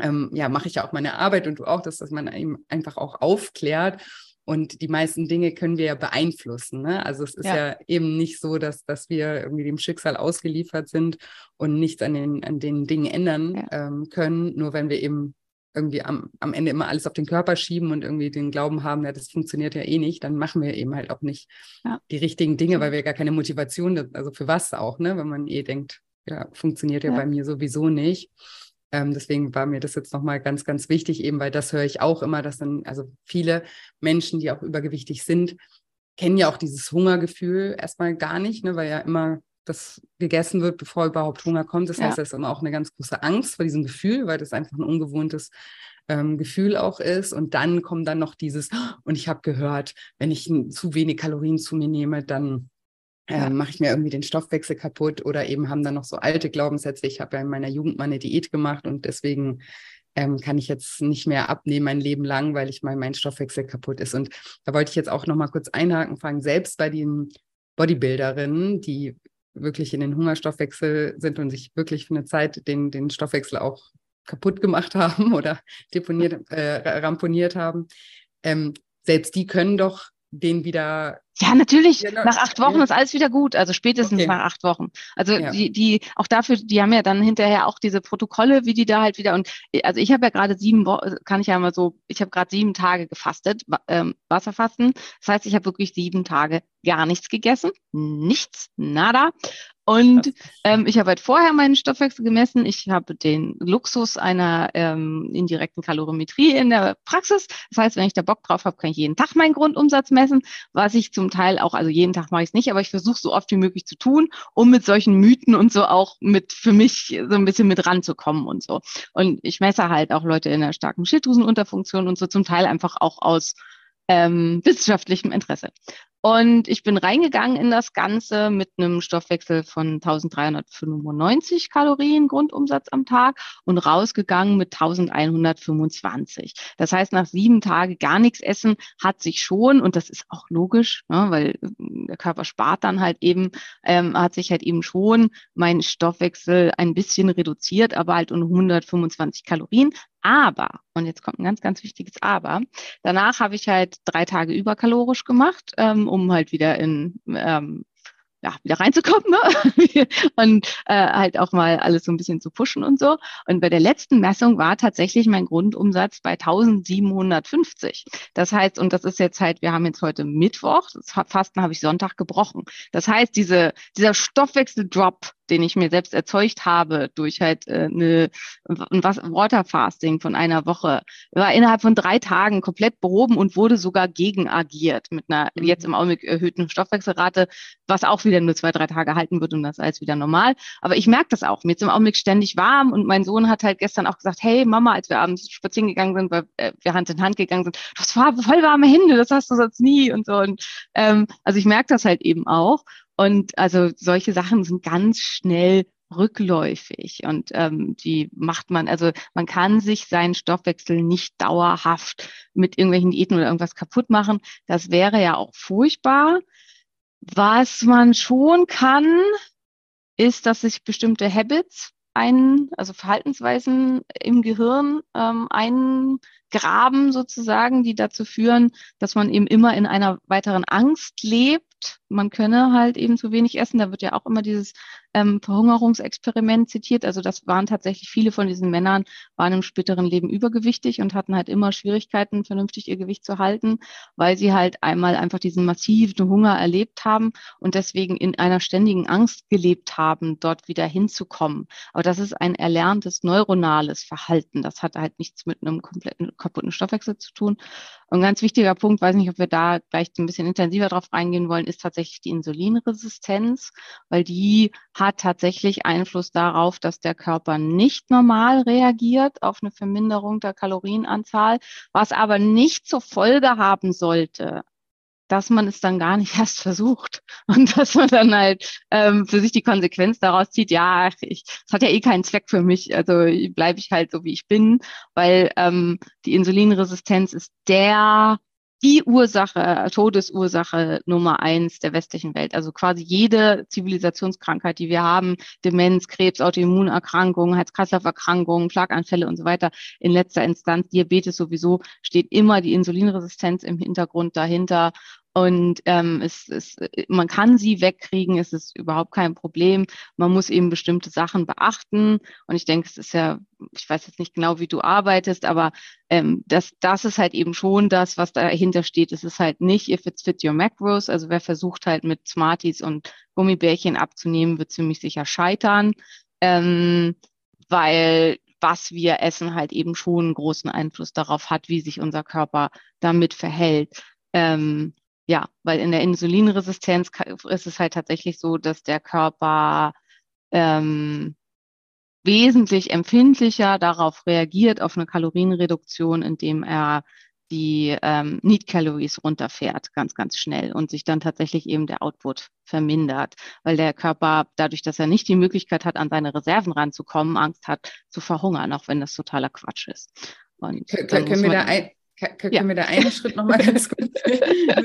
ähm, ja, mache ich ja auch meine Arbeit und du auch, dass, dass man eben einfach auch aufklärt und die meisten Dinge können wir ja beeinflussen. Ne? Also es ist ja. ja. eben nicht so, dass, dass wir irgendwie dem Schicksal ausgeliefert sind und nichts an den, an den Dingen ändern ja. ähm, können, nur wenn wir eben irgendwie am, am Ende immer alles auf den Körper schieben und irgendwie den Glauben haben, ja, das funktioniert ja eh nicht, dann machen wir eben halt auch nicht ja. die richtigen Dinge, weil wir gar keine Motivation, also für was auch, ne? wenn man eh denkt, ja, funktioniert ja, bei mir sowieso nicht. Ähm, deswegen war mir das jetzt nochmal ganz, ganz wichtig, eben weil das höre ich auch immer, dass dann, also viele Menschen, die auch übergewichtig sind, kennen ja auch dieses Hungergefühl erstmal gar nicht, ne, weil ja immer das gegessen wird, bevor überhaupt Hunger kommt. Das ja. heißt, da ist immer auch eine ganz große Angst vor diesem Gefühl, weil das einfach ein ungewohntes ähm, Gefühl auch ist. Und dann kommt dann noch dieses, und ich habe gehört, wenn ich zu wenig Kalorien zu mir nehme, dann äh, mache ich mir irgendwie den Stoffwechsel kaputt oder eben haben dann noch so alte Glaubenssätze. Ich habe ja in meiner Jugend mal eine Diät gemacht und deswegen ähm, kann ich jetzt nicht mehr abnehmen mein Leben lang, weil ich mal mein Stoffwechsel kaputt ist. Und da wollte ich jetzt auch noch mal kurz einhaken, fragen, selbst bei den Bodybuilderinnen, die wirklich in den Hungerstoffwechsel sind und sich wirklich für eine Zeit den, den Stoffwechsel auch kaputt gemacht haben oder deponiert, äh, ramponiert haben, ähm, selbst die können doch den wieder ja, natürlich. Genau. Nach acht Wochen ja. ist alles wieder gut. Also spätestens okay. nach acht Wochen. Also ja. die, die, auch dafür, die haben ja dann hinterher auch diese Protokolle, wie die da halt wieder und also ich habe ja gerade sieben Wochen, kann ich ja mal so, ich habe gerade sieben Tage gefastet, ähm, Wasserfasten. Das heißt, ich habe wirklich sieben Tage gar nichts gegessen, nichts, nada. Und ähm, ich habe halt vorher meinen Stoffwechsel gemessen. Ich habe den Luxus einer ähm, indirekten Kalorimetrie in der Praxis. Das heißt, wenn ich da Bock drauf habe, kann ich jeden Tag meinen Grundumsatz messen, was ich zum Teil auch, also jeden Tag mache ich es nicht, aber ich versuche so oft wie möglich zu tun, um mit solchen Mythen und so auch mit für mich so ein bisschen mit ranzukommen und so. Und ich messe halt auch Leute in einer starken Schilddrüsenunterfunktion und so zum Teil einfach auch aus ähm, wissenschaftlichem Interesse. Und ich bin reingegangen in das Ganze mit einem Stoffwechsel von 1395 Kalorien Grundumsatz am Tag und rausgegangen mit 1125. Das heißt, nach sieben Tagen gar nichts essen hat sich schon, und das ist auch logisch, ne, weil äh, der Körper spart dann halt eben, ähm, hat sich halt eben schon mein Stoffwechsel ein bisschen reduziert, aber halt um 125 Kalorien. Aber, und jetzt kommt ein ganz, ganz wichtiges Aber, danach habe ich halt drei Tage überkalorisch gemacht, ähm, um halt wieder in ähm, ja, wieder reinzukommen ne? und äh, halt auch mal alles so ein bisschen zu pushen und so. Und bei der letzten Messung war tatsächlich mein Grundumsatz bei 1750. Das heißt, und das ist jetzt halt, wir haben jetzt heute Mittwoch, das Fasten habe ich Sonntag gebrochen. Das heißt, diese, dieser Stoffwechseldrop, den ich mir selbst erzeugt habe durch halt äh, eine, ein Waterfasting von einer Woche, war innerhalb von drei Tagen komplett behoben und wurde sogar gegen agiert mit einer mhm. jetzt im Augenblick erhöhten Stoffwechselrate, was auch wieder nur zwei, drei Tage halten wird und das alles wieder normal. Aber ich merke das auch. Mir ist im Augenblick ständig warm und mein Sohn hat halt gestern auch gesagt, hey Mama, als wir abends spazieren gegangen sind, weil äh, wir Hand in Hand gegangen sind, du hast voll warme Hände, das hast du sonst nie und so. Und ähm, also ich merke das halt eben auch. Und also solche Sachen sind ganz schnell rückläufig und ähm, die macht man, also man kann sich seinen Stoffwechsel nicht dauerhaft mit irgendwelchen Diäten oder irgendwas kaputt machen. Das wäre ja auch furchtbar. Was man schon kann, ist, dass sich bestimmte Habits ein, also Verhaltensweisen im Gehirn ähm, eingraben sozusagen, die dazu führen, dass man eben immer in einer weiteren Angst lebt man könne halt eben zu wenig essen. Da wird ja auch immer dieses ähm, Verhungerungsexperiment zitiert. Also das waren tatsächlich viele von diesen Männern, waren im späteren Leben übergewichtig und hatten halt immer Schwierigkeiten, vernünftig ihr Gewicht zu halten, weil sie halt einmal einfach diesen massiven Hunger erlebt haben und deswegen in einer ständigen Angst gelebt haben, dort wieder hinzukommen. Aber das ist ein erlerntes neuronales Verhalten. Das hat halt nichts mit einem kompletten kaputten Stoffwechsel zu tun. Und ein ganz wichtiger Punkt, weiß nicht, ob wir da gleich ein bisschen intensiver drauf reingehen wollen, ist tatsächlich die Insulinresistenz, weil die hat tatsächlich Einfluss darauf, dass der Körper nicht normal reagiert auf eine Verminderung der Kalorienanzahl, was aber nicht zur Folge haben sollte, dass man es dann gar nicht erst versucht und dass man dann halt ähm, für sich die Konsequenz daraus zieht, ja, ich, es hat ja eh keinen Zweck für mich, also bleibe ich halt so, wie ich bin, weil ähm, die Insulinresistenz ist der die Ursache, Todesursache Nummer eins der westlichen Welt. Also quasi jede Zivilisationskrankheit, die wir haben, Demenz, Krebs, Autoimmunerkrankungen, Herz-Kreislauf-Erkrankungen, Schlaganfälle und so weiter, in letzter Instanz Diabetes sowieso, steht immer die Insulinresistenz im Hintergrund dahinter. Und ähm, es, es, man kann sie wegkriegen, es ist überhaupt kein Problem. Man muss eben bestimmte Sachen beachten. Und ich denke, es ist ja, ich weiß jetzt nicht genau, wie du arbeitest, aber ähm, das, das ist halt eben schon das, was dahinter steht. Es ist halt nicht, if it's fit your macros. Also wer versucht halt mit Smarties und Gummibärchen abzunehmen, wird ziemlich sicher scheitern. Ähm, weil was wir essen halt eben schon einen großen Einfluss darauf hat, wie sich unser Körper damit verhält. Ähm, ja, weil in der Insulinresistenz ist es halt tatsächlich so, dass der Körper ähm, wesentlich empfindlicher darauf reagiert, auf eine Kalorienreduktion, indem er die ähm, Need Calories runterfährt, ganz, ganz schnell und sich dann tatsächlich eben der Output vermindert, weil der Körper dadurch, dass er nicht die Möglichkeit hat, an seine Reserven ranzukommen, Angst hat zu verhungern, auch wenn das totaler Quatsch ist. Und können wir da ein, können ja. wir da einen Schritt nochmal ganz kurz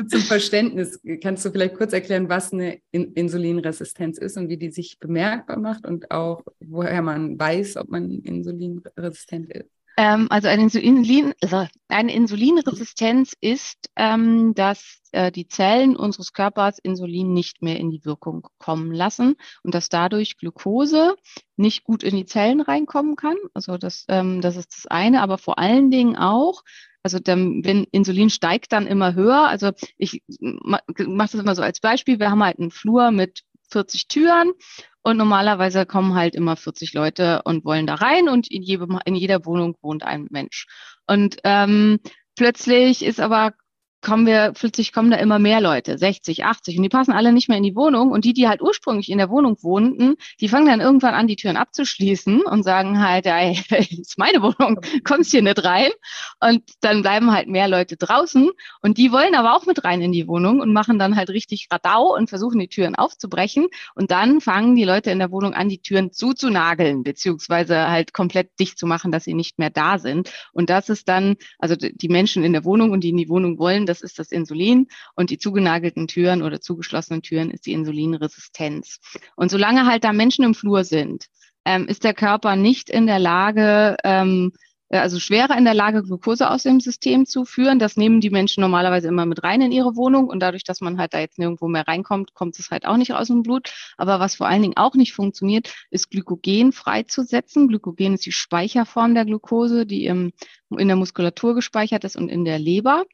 zum Verständnis? Kannst du vielleicht kurz erklären, was eine Insulinresistenz ist und wie die sich bemerkbar macht und auch woher man weiß, ob man insulinresistent ist? Ähm, also eine, Insulin, also eine Insulinresistenz ist, ähm, dass äh, die Zellen unseres Körpers Insulin nicht mehr in die Wirkung kommen lassen und dass dadurch Glucose nicht gut in die Zellen reinkommen kann. Also das, ähm, das ist das eine, aber vor allen Dingen auch, also dann, wenn Insulin steigt dann immer höher. Also ich mache das immer so als Beispiel. Wir haben halt einen Flur mit 40 Türen und normalerweise kommen halt immer 40 Leute und wollen da rein und in, jedem, in jeder Wohnung wohnt ein Mensch. Und ähm, plötzlich ist aber kommen wir, plötzlich kommen da immer mehr Leute, 60, 80, und die passen alle nicht mehr in die Wohnung. Und die, die halt ursprünglich in der Wohnung wohnten, die fangen dann irgendwann an, die Türen abzuschließen und sagen halt, ey, ist meine Wohnung, kommst hier nicht rein. Und dann bleiben halt mehr Leute draußen. Und die wollen aber auch mit rein in die Wohnung und machen dann halt richtig Radau und versuchen die Türen aufzubrechen. Und dann fangen die Leute in der Wohnung an, die Türen zuzunageln, beziehungsweise halt komplett dicht zu machen, dass sie nicht mehr da sind. Und das ist dann, also die Menschen in der Wohnung und die in die Wohnung wollen, das ist das Insulin und die zugenagelten Türen oder zugeschlossenen Türen ist die Insulinresistenz. Und solange halt da Menschen im Flur sind, ähm, ist der Körper nicht in der Lage, ähm, also schwerer in der Lage, Glucose aus dem System zu führen. Das nehmen die Menschen normalerweise immer mit rein in ihre Wohnung und dadurch, dass man halt da jetzt nirgendwo mehr reinkommt, kommt es halt auch nicht aus dem Blut. Aber was vor allen Dingen auch nicht funktioniert, ist Glykogen freizusetzen. Glykogen ist die Speicherform der Glucose, die im, in der Muskulatur gespeichert ist und in der Leber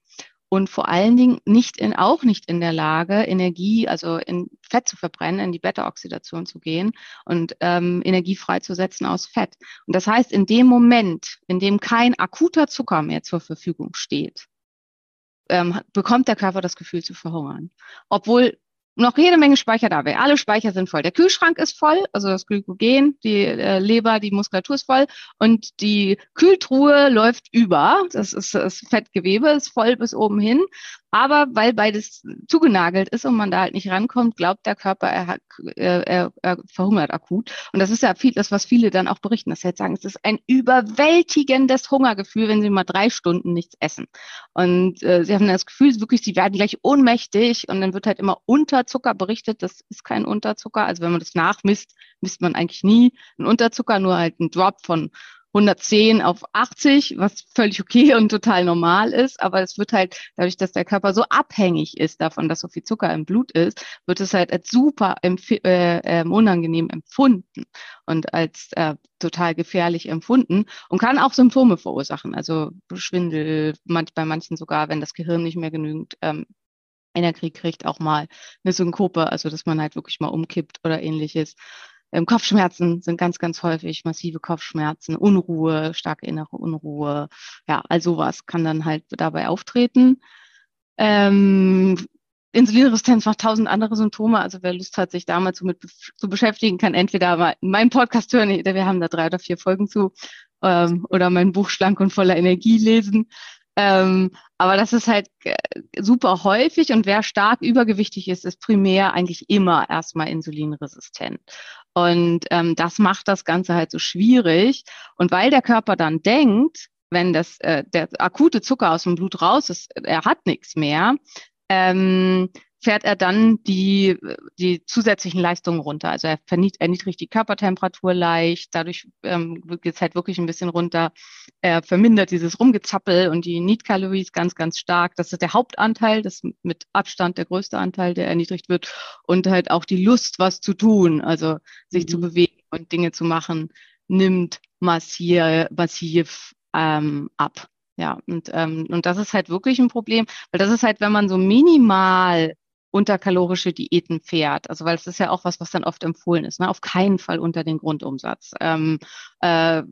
und vor allen Dingen nicht in, auch nicht in der Lage, Energie, also in Fett zu verbrennen, in die Beta-Oxidation zu gehen und ähm, Energie freizusetzen aus Fett. Und das heißt, in dem Moment, in dem kein akuter Zucker mehr zur Verfügung steht, ähm, bekommt der Körper das Gefühl zu verhungern. Obwohl noch jede Menge Speicher da wäre. Alle Speicher sind voll. Der Kühlschrank ist voll, also das Glykogen, die äh, Leber, die Muskulatur ist voll und die Kühltruhe läuft über. Das ist das Fettgewebe, ist voll bis oben hin. Aber weil beides zugenagelt ist und man da halt nicht rankommt, glaubt der Körper, er, hat, er, er, er verhungert akut. Und das ist ja viel, das, was viele dann auch berichten, dass sie halt sagen, es ist ein überwältigendes Hungergefühl, wenn sie mal drei Stunden nichts essen. Und äh, sie haben das Gefühl, wirklich, sie werden gleich ohnmächtig und dann wird halt immer Unterzucker berichtet. Das ist kein Unterzucker. Also wenn man das nachmisst, misst man eigentlich nie einen Unterzucker, nur halt einen Drop von 110 auf 80, was völlig okay und total normal ist. Aber es wird halt, dadurch, dass der Körper so abhängig ist davon, dass so viel Zucker im Blut ist, wird es halt als super äh, äh, unangenehm empfunden und als äh, total gefährlich empfunden und kann auch Symptome verursachen. Also Schwindel, manch, bei manchen sogar, wenn das Gehirn nicht mehr genügend ähm, Energie kriegt, auch mal eine Synkope, also dass man halt wirklich mal umkippt oder ähnliches. Ähm, Kopfschmerzen sind ganz, ganz häufig, massive Kopfschmerzen, Unruhe, starke innere Unruhe. Ja, all sowas kann dann halt dabei auftreten. Ähm, Insulinresistenz macht tausend andere Symptome. Also wer Lust hat, sich damals mit zu beschäftigen, kann entweder mal meinen Podcast hören, wir haben da drei oder vier Folgen zu, ähm, oder mein Buch Schlank und voller Energie lesen. Ähm, aber das ist halt äh, super häufig und wer stark übergewichtig ist, ist primär eigentlich immer erstmal insulinresistent. Und ähm, das macht das Ganze halt so schwierig. Und weil der Körper dann denkt, wenn das äh, der akute Zucker aus dem Blut raus ist, er hat nichts mehr, ähm, fährt er dann die, die zusätzlichen Leistungen runter. Also er erniedrigt die Körpertemperatur leicht, dadurch ähm, geht es halt wirklich ein bisschen runter. Er vermindert dieses Rumgezappel und die Need Calories ganz, ganz stark. Das ist der Hauptanteil, das ist mit Abstand der größte Anteil, der erniedrigt wird. Und halt auch die Lust, was zu tun, also sich mhm. zu bewegen und Dinge zu machen, nimmt massiv, massiv ähm, ab. Ja, und, ähm, und das ist halt wirklich ein Problem, weil das ist halt, wenn man so minimal unterkalorische Diäten fährt. Also weil es ist ja auch was, was dann oft empfohlen ist. Ne? Auf keinen Fall unter den Grundumsatz. Ähm, äh,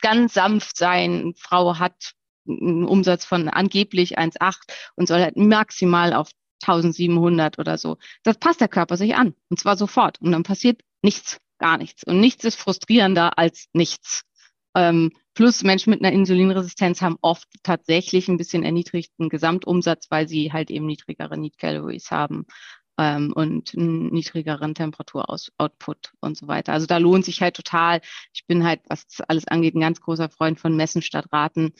ganz sanft sein. Frau hat einen Umsatz von angeblich 1,8 und soll halt maximal auf 1700 oder so. Das passt der Körper sich an. Und zwar sofort. Und dann passiert nichts, gar nichts. Und nichts ist frustrierender als nichts. Ähm, plus Menschen mit einer Insulinresistenz haben oft tatsächlich ein bisschen erniedrigten Gesamtumsatz, weil sie halt eben niedrigere Need Calories haben ähm, und einen niedrigeren Temperaturausoutput und so weiter. Also da lohnt sich halt total. Ich bin halt, was alles angeht, ein ganz großer Freund von Messen statt Raten.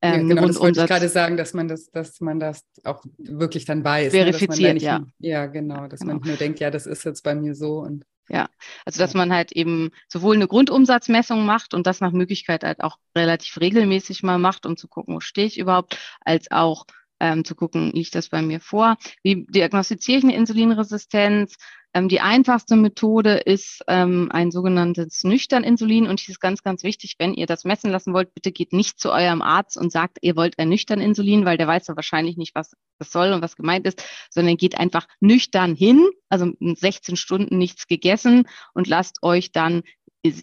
Ähm, ja, genau, das wollte ich gerade sagen, dass man das, dass man das auch wirklich dann weiß. Verifiziert, ne? nicht, ja. Ja, genau, dass genau. man nicht nur denkt, ja, das ist jetzt bei mir so und ja, also dass man halt eben sowohl eine Grundumsatzmessung macht und das nach Möglichkeit halt auch relativ regelmäßig mal macht, um zu gucken, wo stehe ich überhaupt, als auch ähm, zu gucken, liegt das bei mir vor? Wie diagnostiziere ich eine Insulinresistenz? Ähm, die einfachste Methode ist ähm, ein sogenanntes Nüchtern-Insulin und hier ist ganz, ganz wichtig, wenn ihr das messen lassen wollt, bitte geht nicht zu eurem Arzt und sagt, ihr wollt ein Nüchtern-Insulin, weil der weiß ja wahrscheinlich nicht, was das soll und was gemeint ist, sondern geht einfach nüchtern hin, also 16 Stunden nichts gegessen und lasst euch dann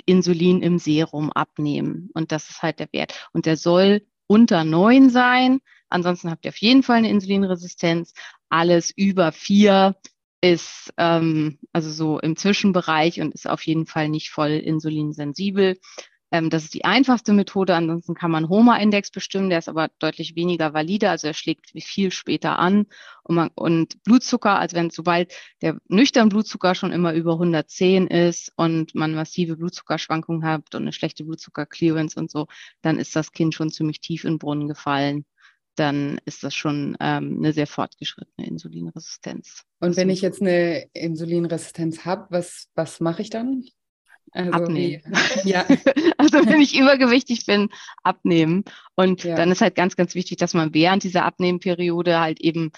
Insulin im Serum abnehmen. Und das ist halt der Wert. Und der soll unter neun sein. Ansonsten habt ihr auf jeden Fall eine Insulinresistenz. Alles über vier ist ähm, also so im Zwischenbereich und ist auf jeden Fall nicht voll insulinsensibel. Ähm, das ist die einfachste Methode. Ansonsten kann man HOMA-Index bestimmen, der ist aber deutlich weniger valide, also er schlägt viel später an. Und, man, und Blutzucker, also wenn sobald der nüchtern Blutzucker schon immer über 110 ist und man massive Blutzuckerschwankungen hat und eine schlechte Blutzucker-Clearance und so, dann ist das Kind schon ziemlich tief in den Brunnen gefallen dann ist das schon ähm, eine sehr fortgeschrittene Insulinresistenz. Und wenn ich jetzt eine Insulinresistenz habe, was, was mache ich dann? Also abnehmen. ja. also wenn ich übergewichtig bin, abnehmen. Und ja. dann ist halt ganz, ganz wichtig, dass man während dieser Abnehmperiode halt eben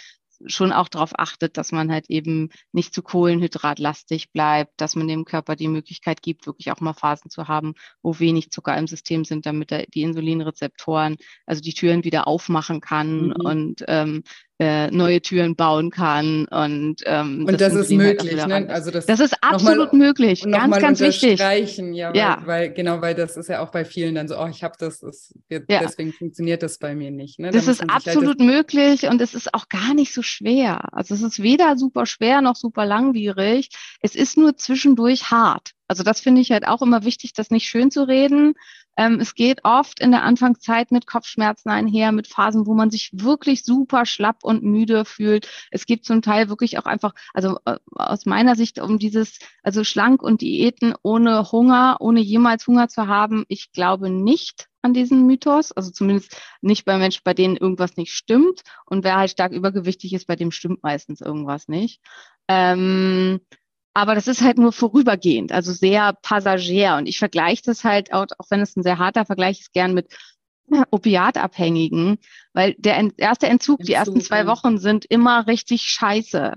schon auch darauf achtet, dass man halt eben nicht zu kohlenhydratlastig bleibt, dass man dem Körper die Möglichkeit gibt, wirklich auch mal Phasen zu haben, wo wenig Zucker im System sind, damit er die Insulinrezeptoren, also die Türen wieder aufmachen kann mhm. und ähm, äh, neue Türen bauen kann und ähm, und das, das ist möglich, halt ne? Also das, das ist absolut möglich, ganz ganz wichtig. Ja, ja. Weil, weil, genau, weil das ist ja auch bei vielen dann so, oh, ich habe das, das ja. deswegen funktioniert das bei mir nicht. Ne? Das ist absolut halt das möglich und es ist auch gar nicht so schwer. Also es ist weder super schwer noch super langwierig. Es ist nur zwischendurch hart. Also das finde ich halt auch immer wichtig, das nicht schön zu reden. Ähm, es geht oft in der Anfangszeit mit Kopfschmerzen einher, mit Phasen, wo man sich wirklich super schlapp und müde fühlt. Es gibt zum Teil wirklich auch einfach, also äh, aus meiner Sicht um dieses, also schlank und Diäten ohne Hunger, ohne jemals Hunger zu haben. Ich glaube nicht an diesen Mythos, also zumindest nicht bei Menschen, bei denen irgendwas nicht stimmt. Und wer halt stark übergewichtig ist, bei dem stimmt meistens irgendwas nicht. Ähm, aber das ist halt nur vorübergehend, also sehr passagier. Und ich vergleiche das halt, auch, auch wenn es ein sehr harter Vergleich ist, gern mit Opiatabhängigen, weil der erste Entzug, Entzug, die ersten zwei Wochen sind immer richtig scheiße.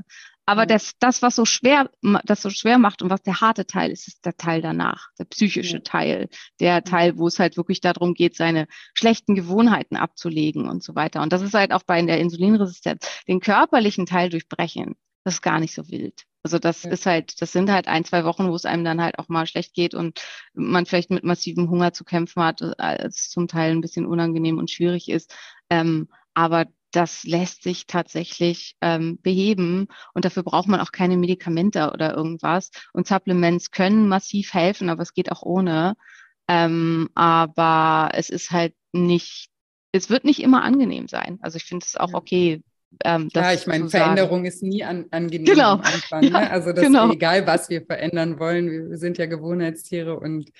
Aber das, das, was so schwer, das so schwer macht und was der harte Teil ist, ist der Teil danach, der psychische. Teil, der Teil, wo es halt wirklich darum geht, seine schlechten Gewohnheiten abzulegen und so weiter. Und das ist halt auch bei der Insulinresistenz, den körperlichen Teil durchbrechen. Das ist gar nicht so wild. Also das ja. ist halt, das sind halt ein, zwei Wochen, wo es einem dann halt auch mal schlecht geht und man vielleicht mit massivem Hunger zu kämpfen hat, als zum Teil ein bisschen unangenehm und schwierig ist. Ähm, aber das lässt sich tatsächlich ähm, beheben und dafür braucht man auch keine Medikamente oder irgendwas. Und Supplements können massiv helfen, aber es geht auch ohne. Ähm, aber es ist halt nicht, es wird nicht immer angenehm sein. Also ich finde es auch okay, ähm, ja, ich meine, Veränderung ist nie an, angenehm genau. am Anfang. Ne? Ja, also das genau. ist egal, was wir verändern wollen. Wir, wir sind ja Gewohnheitstiere und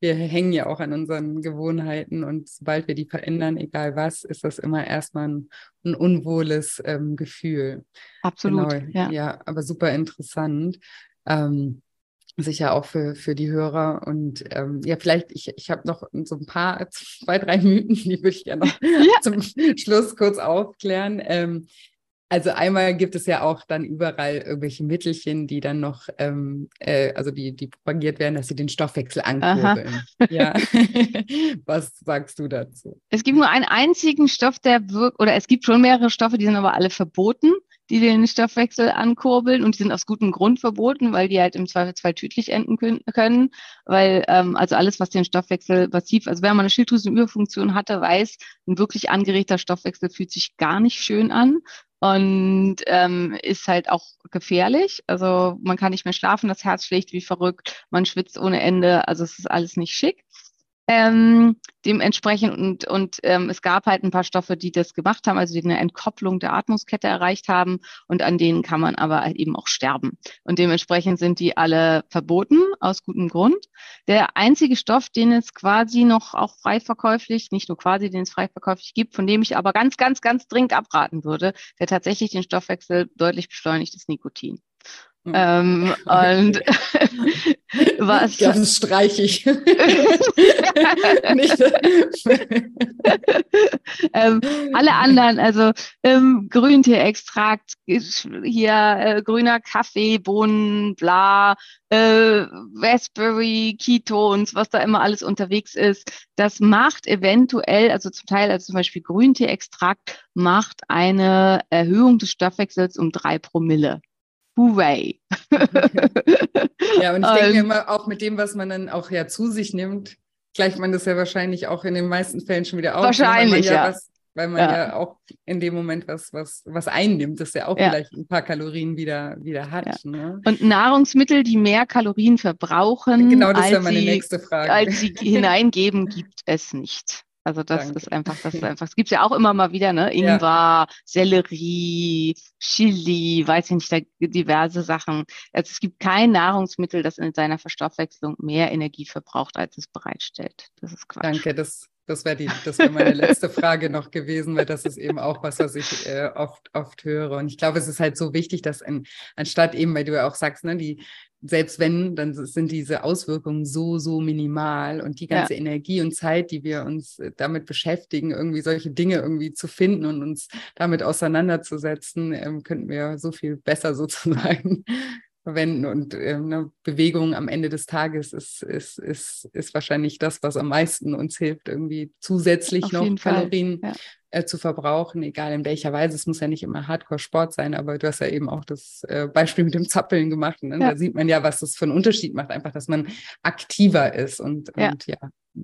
wir hängen ja auch an unseren Gewohnheiten und sobald wir die verändern, egal was, ist das immer erstmal ein, ein unwohles ähm, Gefühl. Absolut. Genau. Ja. ja, aber super interessant. Ähm, sicher auch für, für die Hörer. Und ähm, ja, vielleicht, ich, ich habe noch so ein paar, zwei, drei Mythen, die würde ich gerne noch ja. zum Schluss kurz aufklären. Ähm, also einmal gibt es ja auch dann überall irgendwelche Mittelchen, die dann noch, ähm, äh, also die, die propagiert werden, dass sie den Stoffwechsel ankurbeln. Ja. Was sagst du dazu? Es gibt nur einen einzigen Stoff, der wirkt, oder es gibt schon mehrere Stoffe, die sind aber alle verboten die den Stoffwechsel ankurbeln und die sind aus gutem Grund verboten, weil die halt im Zweifelsfall tödlich enden können, weil ähm, also alles, was den Stoffwechsel massiv, also wenn man eine Schilddrüsenüberfunktion hatte, weiß, ein wirklich angeregter Stoffwechsel fühlt sich gar nicht schön an und ähm, ist halt auch gefährlich. Also man kann nicht mehr schlafen, das Herz schlägt wie verrückt, man schwitzt ohne Ende, also es ist alles nicht schick. Ähm, dementsprechend und, und ähm, es gab halt ein paar Stoffe, die das gemacht haben, also die eine Entkopplung der Atmungskette erreicht haben und an denen kann man aber halt eben auch sterben. Und dementsprechend sind die alle verboten, aus gutem Grund. Der einzige Stoff, den es quasi noch auch frei verkäuflich, nicht nur quasi, den es frei verkäuflich gibt, von dem ich aber ganz, ganz, ganz dringend abraten würde, der tatsächlich den Stoffwechsel deutlich beschleunigt, ist Nikotin. Hm. Ähm, und was. Das streiche ich. ähm, alle anderen, also ähm, Grünteeextrakt, hier äh, grüner Kaffee, Bohnen, bla, äh, Raspberry, Ketones, was da immer alles unterwegs ist, das macht eventuell, also zum Teil, also zum Beispiel Grünteeextrakt, macht eine Erhöhung des Stoffwechsels um drei Promille. Hooray. ja, und ich denke ähm, immer, auch mit dem, was man dann auch ja zu sich nimmt, gleicht man das ja wahrscheinlich auch in den meisten Fällen schon wieder auf. Ne, wahrscheinlich, ja. ja. Was, weil man ja. ja. auch in dem Moment was, was, was einnimmt, das ja auch ja. vielleicht ein paar Kalorien wieder, wieder hat. Ne? Und Nahrungsmittel, die mehr Kalorien verbrauchen, genau, das als, meine nächste Frage. als sie hineingeben, gibt es nicht. Also das Danke. ist einfach, das ist einfach, es gibt ja auch immer mal wieder, ne? Ingwer, ja. Sellerie, Chili, weiß ich nicht, diverse Sachen. Also es gibt kein Nahrungsmittel, das in seiner Verstoffwechslung mehr Energie verbraucht, als es bereitstellt. Das ist Quatsch. Danke, das, das wäre das wäre meine letzte Frage noch gewesen, weil das ist eben auch was, was ich äh, oft, oft höre. Und ich glaube, es ist halt so wichtig, dass in, anstatt eben, weil du ja auch sagst, ne, die, selbst wenn, dann sind diese Auswirkungen so, so minimal und die ganze ja. Energie und Zeit, die wir uns äh, damit beschäftigen, irgendwie solche Dinge irgendwie zu finden und uns damit auseinanderzusetzen, ähm, könnten wir so viel besser sozusagen verwenden. Und ne, Bewegung am Ende des Tages ist, ist, ist, ist wahrscheinlich das, was am meisten uns hilft, irgendwie zusätzlich Auf noch Kalorien ja. äh, zu verbrauchen, egal in welcher Weise. Es muss ja nicht immer Hardcore-Sport sein, aber du hast ja eben auch das äh, Beispiel mit dem Zappeln gemacht. Ne? Ja. Da sieht man ja, was das für einen Unterschied macht, einfach, dass man aktiver ist und ja, und, ja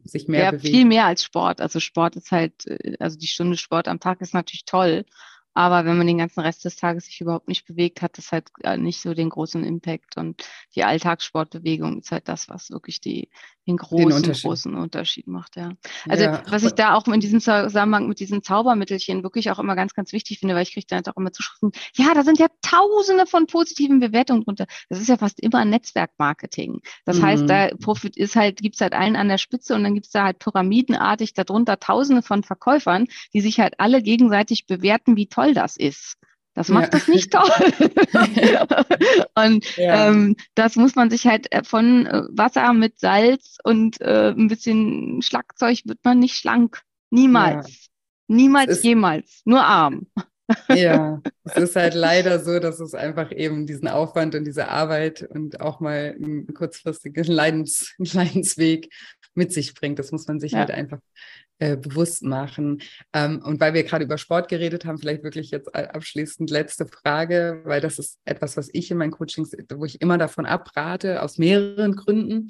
sich mehr ja, bewegt. Viel mehr als Sport. Also Sport ist halt, äh, also die Stunde Sport am Tag ist natürlich toll. Aber wenn man den ganzen Rest des Tages sich überhaupt nicht bewegt, hat das halt äh, nicht so den großen Impact. Und die Alltagssportbewegung ist halt das, was wirklich die, den großen, den Unterschied. großen Unterschied macht, ja. Also ja. was ich da auch in diesem Zusammenhang mit diesen Zaubermittelchen wirklich auch immer ganz, ganz wichtig finde, weil ich kriege dann halt auch immer Zuschriften, ja, da sind ja tausende von positiven Bewertungen drunter. Das ist ja fast immer Netzwerkmarketing. Das mhm. heißt, da Profit ist halt, gibt's halt allen an der Spitze und dann gibt's da halt pyramidenartig darunter tausende von Verkäufern, die sich halt alle gegenseitig bewerten, wie toll toll das ist. Das macht ja. das nicht toll. und ja. ähm, das muss man sich halt äh, von äh, Wasser mit Salz und äh, ein bisschen Schlagzeug wird man nicht schlank. Niemals. Ja. Niemals, jemals. Nur arm. Ja, es ist halt leider so, dass es einfach eben diesen Aufwand und diese Arbeit und auch mal einen kurzfristigen Leidens, Leidensweg mit sich bringt. Das muss man sich ja. halt einfach äh, bewusst machen. Ähm, und weil wir gerade über Sport geredet haben, vielleicht wirklich jetzt abschließend letzte Frage, weil das ist etwas, was ich in meinen Coachings, wo ich immer davon abrate, aus mehreren Gründen,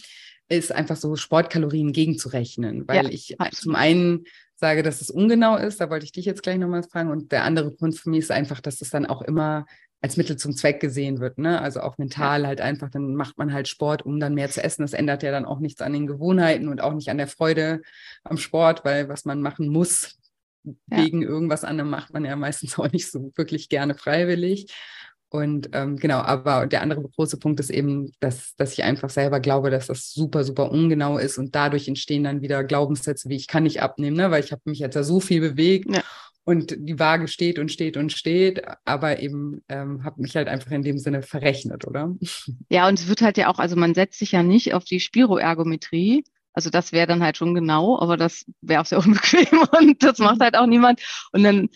ist einfach so Sportkalorien gegenzurechnen, weil ja, ich absolut. zum einen sage, dass es ungenau ist, da wollte ich dich jetzt gleich nochmal fragen. Und der andere Grund für mich ist einfach, dass es dann auch immer als Mittel zum Zweck gesehen wird. Ne? Also auch mental halt einfach, dann macht man halt Sport, um dann mehr zu essen. Das ändert ja dann auch nichts an den Gewohnheiten und auch nicht an der Freude am Sport, weil was man machen muss, ja. wegen irgendwas anderem macht man ja meistens auch nicht so wirklich gerne freiwillig. Und ähm, genau, aber der andere große Punkt ist eben, dass, dass ich einfach selber glaube, dass das super, super ungenau ist und dadurch entstehen dann wieder Glaubenssätze wie ich kann nicht abnehmen, ne? weil ich habe mich jetzt ja so viel bewegt ja und die Waage steht und steht und steht, aber eben ähm, habe mich halt einfach in dem Sinne verrechnet, oder? Ja, und es wird halt ja auch, also man setzt sich ja nicht auf die Spiroergometrie, also das wäre dann halt schon genau, aber das wäre auch sehr unbequem und das macht halt auch niemand. Und dann,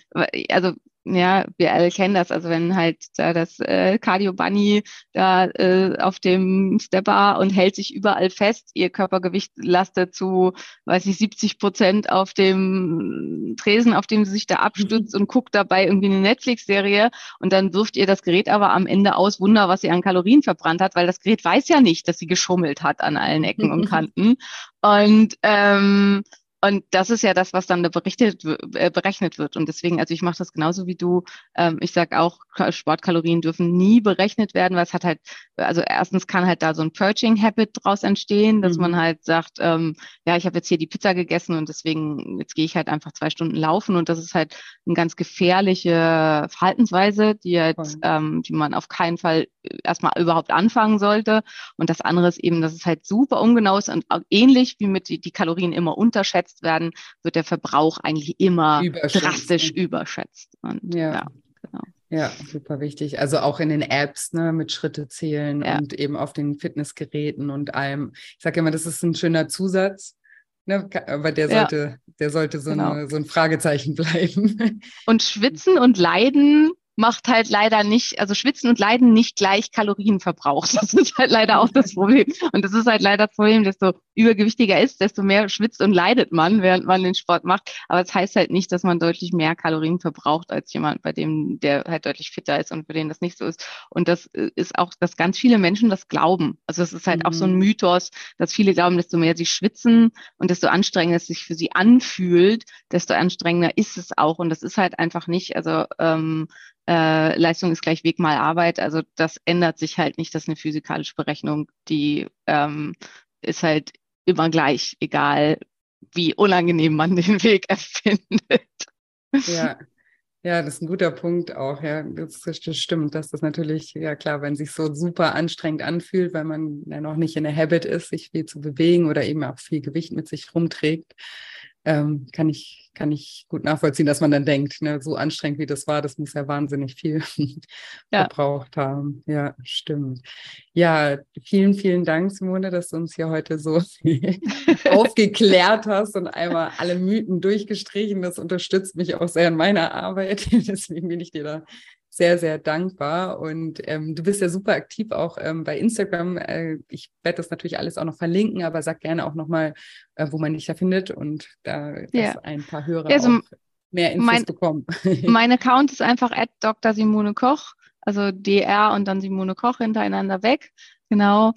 also ja, wir alle kennen das. Also wenn halt da das äh, Cardio Bunny da äh, auf dem Stepper und hält sich überall fest, ihr Körpergewicht lastet zu, weiß ich, 70 Prozent auf dem Tresen, auf dem sie sich da abstützt und guckt dabei irgendwie eine Netflix-Serie und dann wirft ihr das Gerät aber am Ende aus, Wunder, was sie an Kalorien verbrannt hat, weil das Gerät weiß ja nicht, dass sie geschummelt hat an allen Ecken und Kanten. Und ähm, und das ist ja das, was dann berichtet, äh, berechnet wird. Und deswegen, also ich mache das genauso wie du. Ähm, ich sage auch, Sportkalorien dürfen nie berechnet werden, weil es hat halt, also erstens kann halt da so ein Purging-Habit draus entstehen, dass mhm. man halt sagt, ähm, ja, ich habe jetzt hier die Pizza gegessen und deswegen, jetzt gehe ich halt einfach zwei Stunden laufen. Und das ist halt eine ganz gefährliche Verhaltensweise, die halt, ähm, die man auf keinen Fall erstmal überhaupt anfangen sollte. Und das andere ist eben, dass es halt super ungenau ist und ähnlich wie mit die, die Kalorien immer unterschätzt überschätzt werden, wird der Verbrauch eigentlich immer drastisch überschätzt. Und, ja. ja. Genau. Ja, super wichtig. Also auch in den Apps ne, mit Schritte zählen ja. und eben auf den Fitnessgeräten und allem. Ich sage immer, das ist ein schöner Zusatz, ne, aber der sollte, ja. der sollte so, genau. eine, so ein Fragezeichen bleiben. Und schwitzen und leiden macht halt leider nicht, also Schwitzen und Leiden nicht gleich Kalorienverbrauch. Das ist halt leider auch das Problem. Und das ist halt leider das Problem, desto übergewichtiger ist, desto mehr schwitzt und leidet man, während man den Sport macht. Aber es das heißt halt nicht, dass man deutlich mehr Kalorien verbraucht als jemand, bei dem der halt deutlich fitter ist und für den das nicht so ist. Und das äh, ist auch, dass ganz viele Menschen das glauben. Also es ist halt mhm. auch so ein mhm. Mythos, dass viele glauben, desto mehr sie schwitzen und desto anstrengender es sich für sie anfühlt, desto anstrengender ist es auch. Und das ist halt einfach nicht. Also ähm, äh, Leistung ist gleich Weg mal Arbeit. Also das ändert sich halt nicht. Das ist eine physikalische Berechnung, die ähm, ist halt immer gleich, egal wie unangenehm man den Weg erfindet. Ja. Ja, das ist ein guter Punkt auch. Ja, das, das stimmt, dass das natürlich, ja klar, wenn sich so super anstrengend anfühlt, weil man ja noch nicht in der Habit ist, sich viel zu bewegen oder eben auch viel Gewicht mit sich rumträgt, ähm, kann ich kann ich gut nachvollziehen, dass man dann denkt, ne, so anstrengend wie das war, das muss ja wahnsinnig viel ja. verbraucht haben. Ja, stimmt. Ja, vielen, vielen Dank, Simone, dass du uns hier heute so aufgeklärt hast und einmal alle Mythen durchgestrichen. Das unterstützt mich auch sehr in meiner Arbeit. Deswegen bin ich dir da sehr, sehr dankbar. Und ähm, du bist ja super aktiv auch ähm, bei Instagram. Äh, ich werde das natürlich alles auch noch verlinken, aber sag gerne auch nochmal, äh, wo man dich da findet und da ja. ein paar Hörer also, mehr Infos mein, bekommen. mein Account ist einfach at Dr. Simone Koch, also DR und dann Simone Koch hintereinander weg. Genau.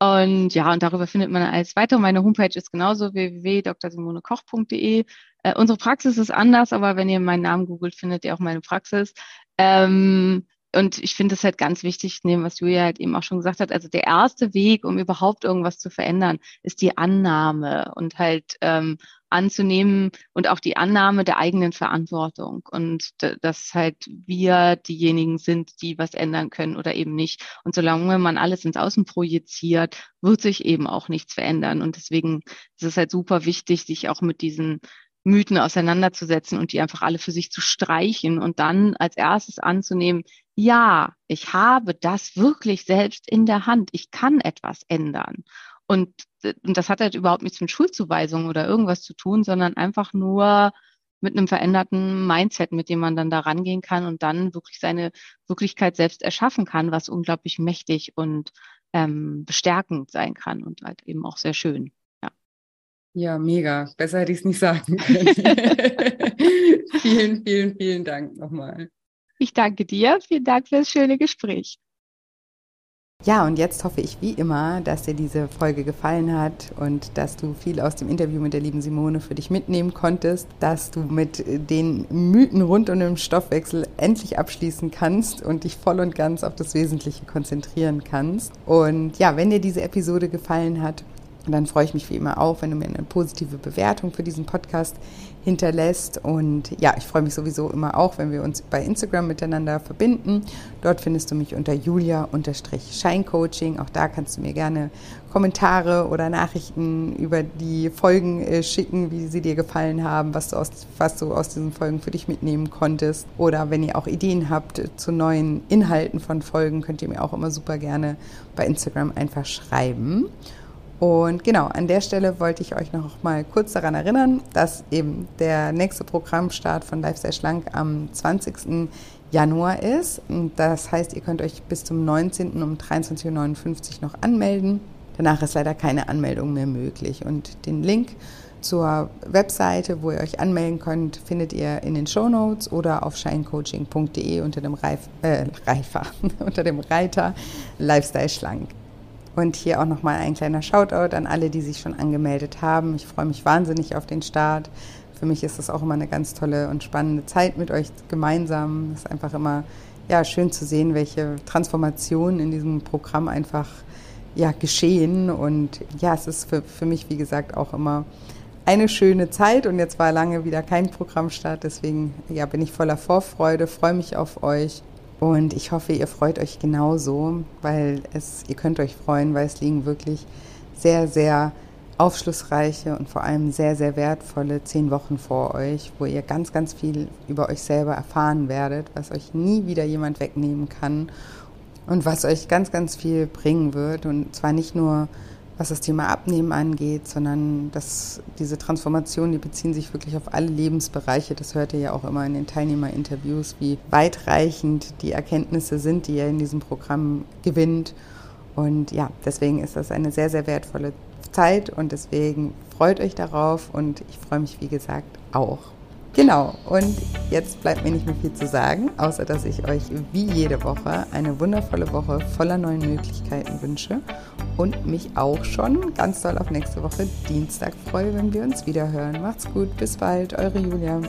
Und ja, und darüber findet man alles weiter. Meine Homepage ist genauso www.drsimonekoch.de. Äh, unsere Praxis ist anders, aber wenn ihr meinen Namen googelt, findet ihr auch meine Praxis. Ähm, und ich finde es halt ganz wichtig, neben was Julia halt eben auch schon gesagt hat, also der erste Weg, um überhaupt irgendwas zu verändern, ist die Annahme und halt ähm, anzunehmen und auch die Annahme der eigenen Verantwortung und dass halt wir diejenigen sind, die was ändern können oder eben nicht. Und solange man alles ins Außen projiziert, wird sich eben auch nichts verändern. Und deswegen ist es halt super wichtig, sich auch mit diesen Mythen auseinanderzusetzen und die einfach alle für sich zu streichen und dann als erstes anzunehmen, ja, ich habe das wirklich selbst in der Hand. Ich kann etwas ändern. Und, und das hat halt überhaupt nichts mit Schulzuweisungen oder irgendwas zu tun, sondern einfach nur mit einem veränderten Mindset, mit dem man dann da rangehen kann und dann wirklich seine Wirklichkeit selbst erschaffen kann, was unglaublich mächtig und ähm, bestärkend sein kann und halt eben auch sehr schön. Ja, mega. Besser hätte ich es nicht sagen können. vielen, vielen, vielen Dank nochmal. Ich danke dir. Vielen Dank für das schöne Gespräch. Ja, und jetzt hoffe ich wie immer, dass dir diese Folge gefallen hat und dass du viel aus dem Interview mit der lieben Simone für dich mitnehmen konntest, dass du mit den Mythen rund um den Stoffwechsel endlich abschließen kannst und dich voll und ganz auf das Wesentliche konzentrieren kannst. Und ja, wenn dir diese Episode gefallen hat, dann freue ich mich wie immer auch, wenn du mir eine positive Bewertung für diesen Podcast hinterlässt. Und ja, ich freue mich sowieso immer auch, wenn wir uns bei Instagram miteinander verbinden. Dort findest du mich unter julia-scheincoaching. Auch da kannst du mir gerne Kommentare oder Nachrichten über die Folgen äh, schicken, wie sie dir gefallen haben, was du, aus, was du aus diesen Folgen für dich mitnehmen konntest. Oder wenn ihr auch Ideen habt zu neuen Inhalten von Folgen, könnt ihr mir auch immer super gerne bei Instagram einfach schreiben. Und genau, an der Stelle wollte ich euch noch mal kurz daran erinnern, dass eben der nächste Programmstart von Lifestyle Schlank am 20. Januar ist. Das heißt, ihr könnt euch bis zum 19. um 23.59 Uhr noch anmelden. Danach ist leider keine Anmeldung mehr möglich. Und den Link zur Webseite, wo ihr euch anmelden könnt, findet ihr in den Show Notes oder auf shinecoaching.de unter dem Reif, äh, Reifer, unter dem Reiter Lifestyle Schlank. Und hier auch nochmal ein kleiner Shoutout an alle, die sich schon angemeldet haben. Ich freue mich wahnsinnig auf den Start. Für mich ist es auch immer eine ganz tolle und spannende Zeit mit euch gemeinsam. Es ist einfach immer ja, schön zu sehen, welche Transformationen in diesem Programm einfach ja, geschehen. Und ja, es ist für, für mich, wie gesagt, auch immer eine schöne Zeit. Und jetzt war lange wieder kein Programmstart. Deswegen ja, bin ich voller Vorfreude, freue mich auf euch und ich hoffe, ihr freut euch genauso, weil es, ihr könnt euch freuen, weil es liegen wirklich sehr, sehr aufschlussreiche und vor allem sehr, sehr wertvolle zehn Wochen vor euch, wo ihr ganz, ganz viel über euch selber erfahren werdet, was euch nie wieder jemand wegnehmen kann und was euch ganz, ganz viel bringen wird. Und zwar nicht nur was das Thema Abnehmen angeht, sondern dass diese Transformationen, die beziehen sich wirklich auf alle Lebensbereiche. Das hört ihr ja auch immer in den Teilnehmerinterviews, wie weitreichend die Erkenntnisse sind, die ihr in diesem Programm gewinnt. Und ja, deswegen ist das eine sehr, sehr wertvolle Zeit und deswegen freut euch darauf und ich freue mich, wie gesagt, auch. Genau, und jetzt bleibt mir nicht mehr viel zu sagen, außer dass ich euch wie jede Woche eine wundervolle Woche voller neuen Möglichkeiten wünsche und mich auch schon ganz doll auf nächste Woche Dienstag freue, wenn wir uns wieder hören. Macht's gut, bis bald, eure Julia.